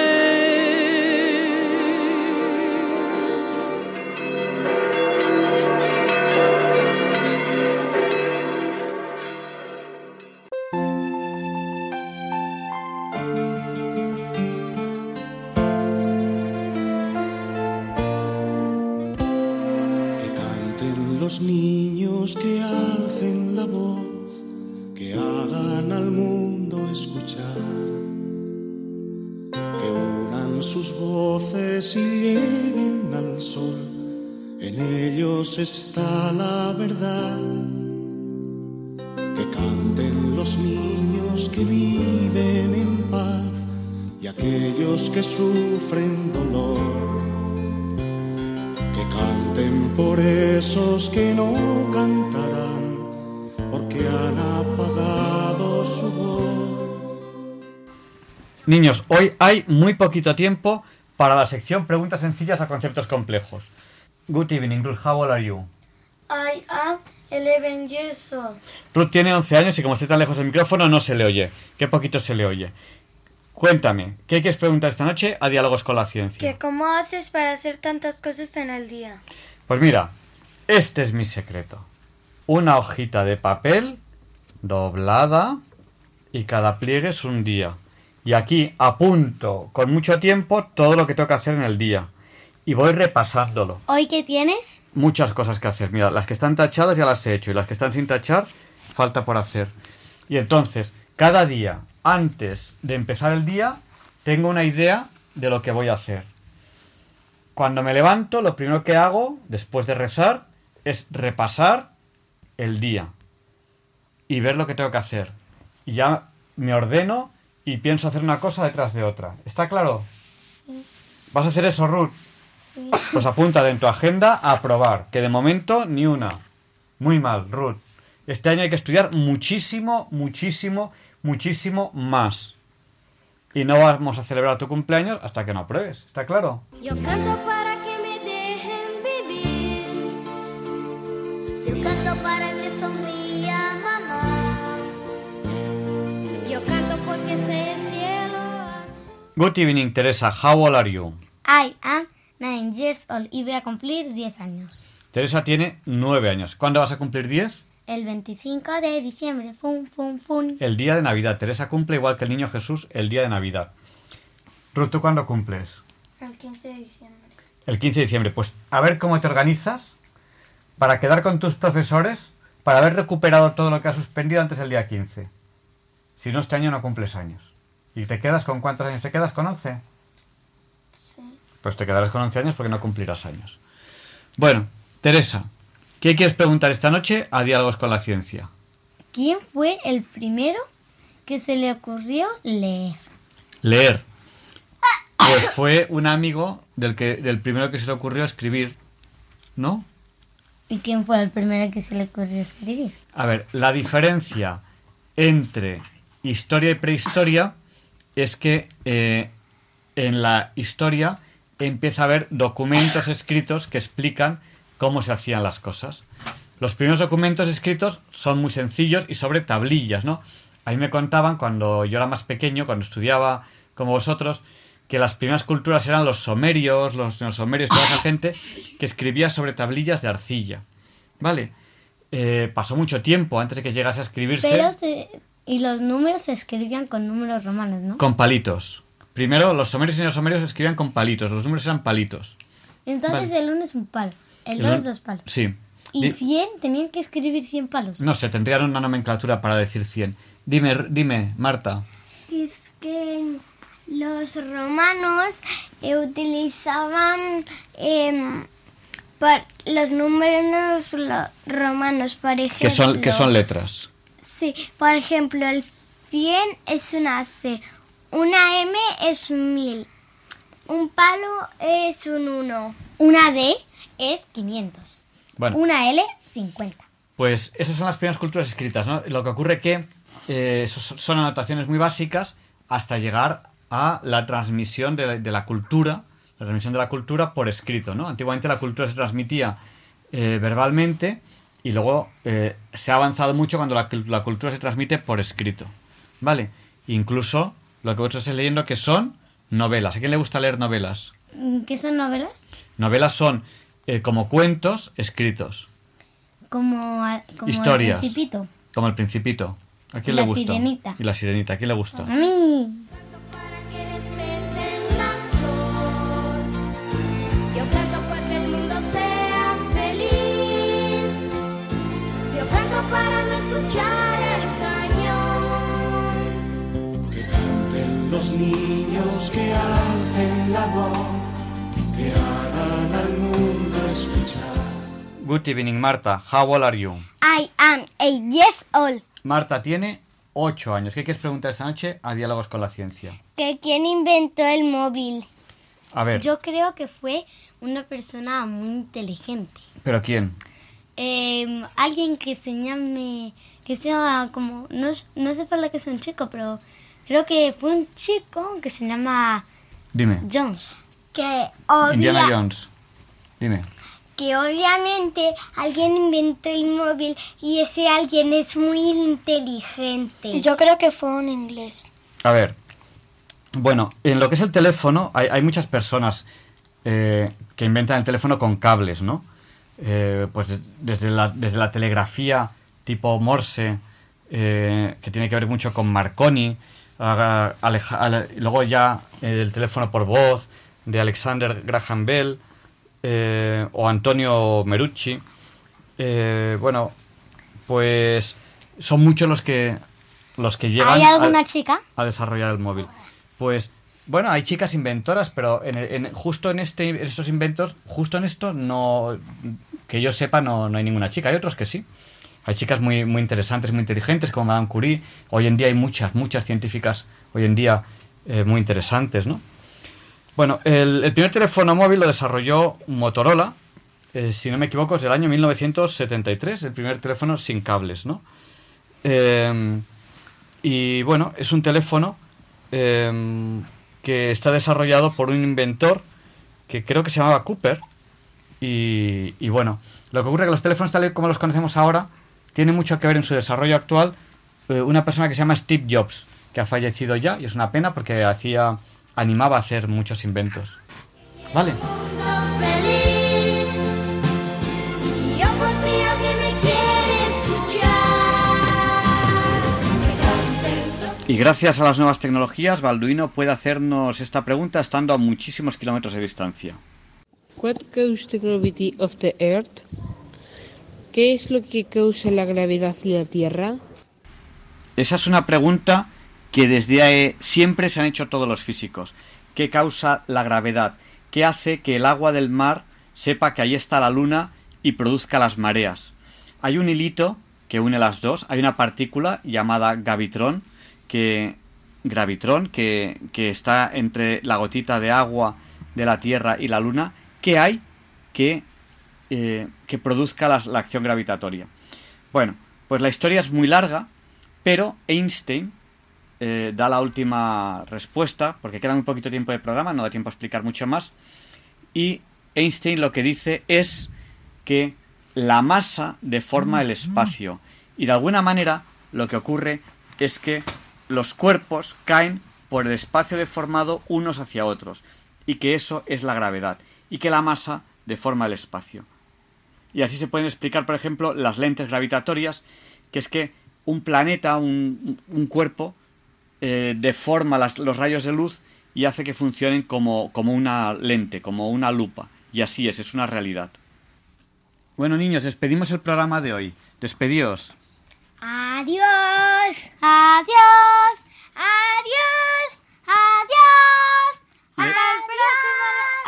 Ellos está la verdad. Que canten los niños que viven en paz y aquellos que sufren dolor. Que canten por esos que no cantarán, porque han apagado su voz. Niños, hoy hay muy poquito tiempo para la sección Preguntas sencillas a conceptos complejos. Good evening, Ruth. How old are you? I am 11 years old. Ruth tiene 11 años y como está tan lejos del micrófono no se le oye. Qué poquito se le oye. Cuéntame, ¿qué quieres preguntar esta noche a Diálogos con la Ciencia? ¿Que ¿Cómo haces para hacer tantas cosas en el día? Pues mira, este es mi secreto. Una hojita de papel doblada y cada pliegue es un día. Y aquí apunto con mucho tiempo todo lo que tengo que hacer en el día. Y voy repasándolo. ¿Hoy qué tienes? Muchas cosas que hacer. Mira, las que están tachadas ya las he hecho y las que están sin tachar falta por hacer. Y entonces, cada día, antes de empezar el día, tengo una idea de lo que voy a hacer. Cuando me levanto, lo primero que hago, después de rezar, es repasar el día y ver lo que tengo que hacer. Y ya me ordeno y pienso hacer una cosa detrás de otra. ¿Está claro? Sí. ¿Vas a hacer eso, Ruth? Sí. Pues apunta en tu agenda a aprobar, que de momento ni una. Muy mal, Ruth. Este año hay que estudiar muchísimo, muchísimo, muchísimo más. Y no vamos a celebrar tu cumpleaños hasta que no apruebes. ¿Está claro? Yo canto para que me dejen vivir. Yo canto para que sonría mamá. Yo canto porque sé el cielo azul. Good evening, Teresa. How old are you? I am nine years old y voy a cumplir 10 años. Teresa tiene 9 años. ¿Cuándo vas a cumplir 10? El 25 de diciembre, fum, fum, fum. El día de Navidad. Teresa cumple igual que el niño Jesús el día de Navidad. Ruth, ¿tú cuándo cumples? El 15 de diciembre. El 15 de diciembre. Pues a ver cómo te organizas para quedar con tus profesores, para haber recuperado todo lo que has suspendido antes del día 15. Si no, este año no cumples años. ¿Y te quedas con cuántos años? ¿Te quedas con 11? Pues te quedarás con 11 años porque no cumplirás años. Bueno, Teresa, ¿qué quieres preguntar esta noche a Diálogos con la Ciencia? ¿Quién fue el primero que se le ocurrió leer? Leer. Pues fue un amigo del, que, del primero que se le ocurrió escribir, ¿no? ¿Y quién fue el primero que se le ocurrió escribir? A ver, la diferencia entre historia y prehistoria es que eh, en la historia empieza a haber documentos escritos que explican cómo se hacían las cosas. Los primeros documentos escritos son muy sencillos y sobre tablillas, ¿no? A mí me contaban cuando yo era más pequeño, cuando estudiaba como vosotros, que las primeras culturas eran los somerios, los neosomerios, toda esa gente que escribía sobre tablillas de arcilla. ¿Vale? Eh, pasó mucho tiempo antes de que llegase a escribirse Pero se- y los números se escribían con números romanos, ¿no? con palitos. Primero, los somerios y neosomerios escribían con palitos, los números eran palitos. Entonces Vale. el uno es un palo, el El dos un- dos palos. Sí. Y Di- 100 tenían que escribir 100 palos. No sé, tendrían una nomenclatura para decir 100. Dime, dime, Marta. Es que los romanos eh, utilizaban em, par- los números romanos, por ejemplo. Que son, que son letras. Sí, por ejemplo, el 100 es una C, una M es un 1000, un palo es un 1. Una D es 500. Bueno. Una L, 50. Pues esas son las primeras culturas escritas, ¿no? Lo que ocurre que eh, son anotaciones muy básicas hasta llegar a la transmisión de la, de la cultura, la transmisión de la cultura por escrito, ¿no? Antiguamente la cultura se transmitía eh, verbalmente y luego eh, se ha avanzado mucho cuando la, la cultura se transmite por escrito, ¿vale? Incluso lo que vosotros estáis leyendo que son novelas. ¿A quién le gusta leer novelas? Mm, ¿Qué son novelas? Novelas son eh, como cuentos escritos. Como, a- como Historias. el Principito. Como el Principito. ¿A quién Y le la gusta? Sirenita. Y la Sirenita. ¿A quién le gusta? A mí. Los niños, que alcen la voz, que hagan al mundo escuchar. Good evening, Marta. How old are you? I am eight years old. Marta tiene 8 años. ¿Qué quieres preguntar esta noche a Diálogos con la Ciencia? ¿Que quién inventó el móvil? A ver, Yo creo que fue una persona muy inteligente. ¿pero quién? Eh, alguien que se llame, que sea como, no, es- no hace falta que sea un chico, pero creo que fue un chico que se llama Dime. Jones. Que, Indiana obvia- Jones. Dime. que obviamente alguien inventó el móvil y ese alguien es muy inteligente. Yo creo que fue un inglés. A ver. Bueno, en lo que es el teléfono, hay, hay muchas personas eh, que inventan el teléfono con cables, ¿no? Eh, pues de- desde la, desde la telegrafía tipo Morse, eh, que tiene que ver mucho con Marconi, a- ale- luego ya el teléfono por voz de Alexander Graham Bell eh, o Antonio Merucci. Eh, bueno, pues son muchos los que los que llegan ¿Hay a- alguna chica? a desarrollar el móvil. Pues, bueno, hay chicas inventoras, pero en, en- justo en, este, en estos inventos, justo en esto, no que yo sepa, no, no hay ninguna chica. Hay otros que sí. Hay chicas muy, muy interesantes, muy inteligentes, como Madame Curie. Hoy en día hay muchas, muchas científicas, hoy en día eh, muy interesantes, ¿no? Bueno, el, primer teléfono móvil lo desarrolló Motorola, eh, si no me equivoco, es del año 1973, el primer teléfono sin cables, ¿no? Eh, y bueno, es un teléfono que está desarrollado por un inventor que creo que se llamaba Cooper. Y, y bueno, lo que ocurre es que los teléfonos tal y como los conocemos ahora tiene mucho que ver en su desarrollo actual eh, una persona que se llama Steve Jobs, que ha fallecido ya y es una pena porque hacía animaba a hacer muchos inventos. ¿Vale? Y gracias a las nuevas tecnologías, Balduino puede hacernos esta pregunta estando a muchísimos kilómetros de distancia. What goes the gravity of the Earth? ¿Qué es lo que causa la gravedad de la Tierra? Esa es una pregunta que desde siempre se han hecho todos los físicos. ¿Qué causa la gravedad? ¿Qué hace que el agua del mar sepa que ahí está la luna y produzca las mareas? Hay un hilito que une las dos, hay una partícula llamada gavitrón que gravitrón que, que está entre la gotita de agua de la Tierra y la Luna, que hay que, eh, que produzca la, la acción gravitatoria. Bueno, pues la historia es muy larga, pero Einstein eh, da la última respuesta, porque queda muy poquito tiempo de programa, no da tiempo a explicar mucho más. Y Einstein lo que dice es que la masa deforma el espacio. Y de alguna manera lo que ocurre es que los cuerpos caen por el espacio deformado unos hacia otros. Y que eso es la gravedad. Y que la masa deforma el espacio. Y así se pueden explicar, por ejemplo, las lentes gravitatorias, que es que un planeta, un, un cuerpo, eh, deforma los rayos de luz y hace que funcionen como, como una lente, como una lupa. Y así es, es una realidad. Bueno, niños, despedimos el programa de hoy. Despedíos. Adiós. Adiós. Adiós. Adiós. Hasta el próximo,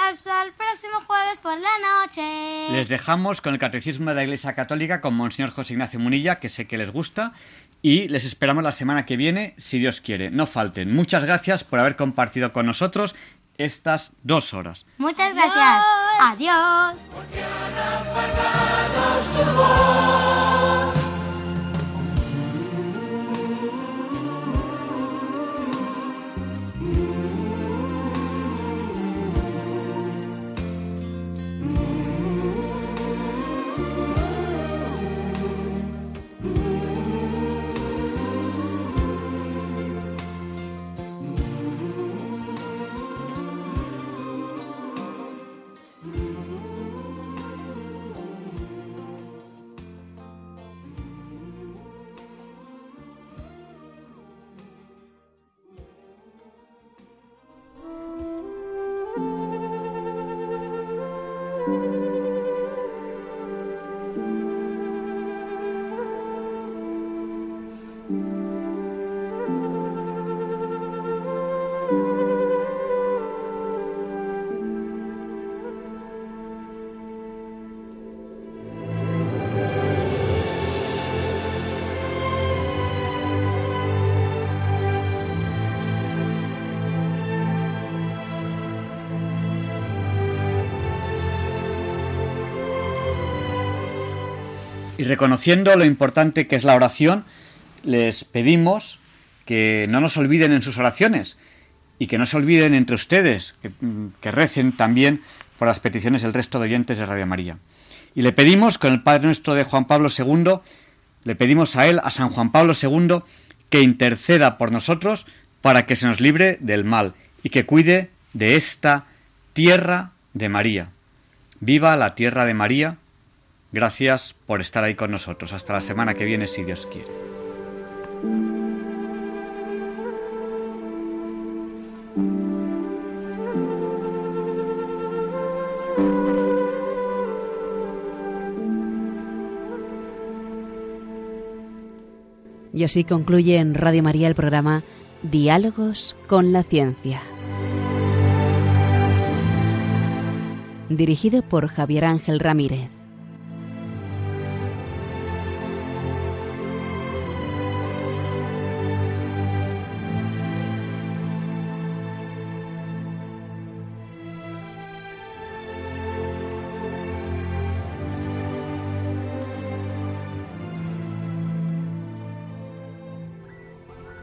hasta el próximo jueves por la noche. Les dejamos con el Catecismo de la Iglesia Católica con Monseñor José Ignacio Munilla, que sé que les gusta, y les esperamos la semana que viene, si Dios quiere. No falten. Muchas gracias por haber compartido con nosotros estas dos horas. Muchas gracias. Adiós. Y reconociendo lo importante que es la oración, les pedimos que no nos olviden en sus oraciones y que no se olviden entre ustedes, que, mm, que recen también por las peticiones del resto de oyentes de Radio María. Y le pedimos, con el Padre nuestro de Juan Pablo II, le pedimos a él, a San Juan Pablo II, que interceda por nosotros para que se nos libre del mal y que cuide de esta tierra de María. Viva la tierra de María. Gracias por estar ahí con nosotros. Hasta la semana que viene, si Dios quiere. Y así concluye en Radio María el programa Diálogos con la Ciencia. Dirigido por Javier Ángel Ramírez.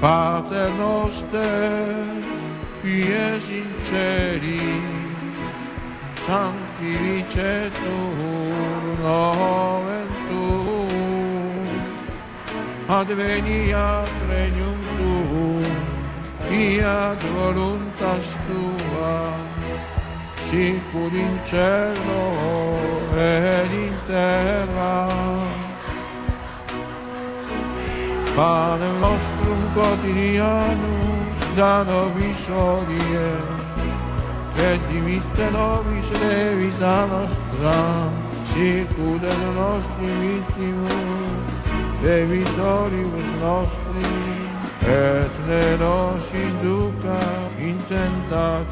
Pater noster, qui sinceri, in celi, sanctificetur nomen tuum, adveniat regnum tuum, fiat voluntas tua, sicur in cielo ed in terra, Pane nostrum quotidianum, da nobis odie, et dimitte nobis levita nostra, sicud et nostri vittimus, debitoribus nostri, et ne nos induca in tentatione,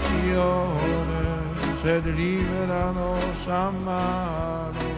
sed libera nos a malo.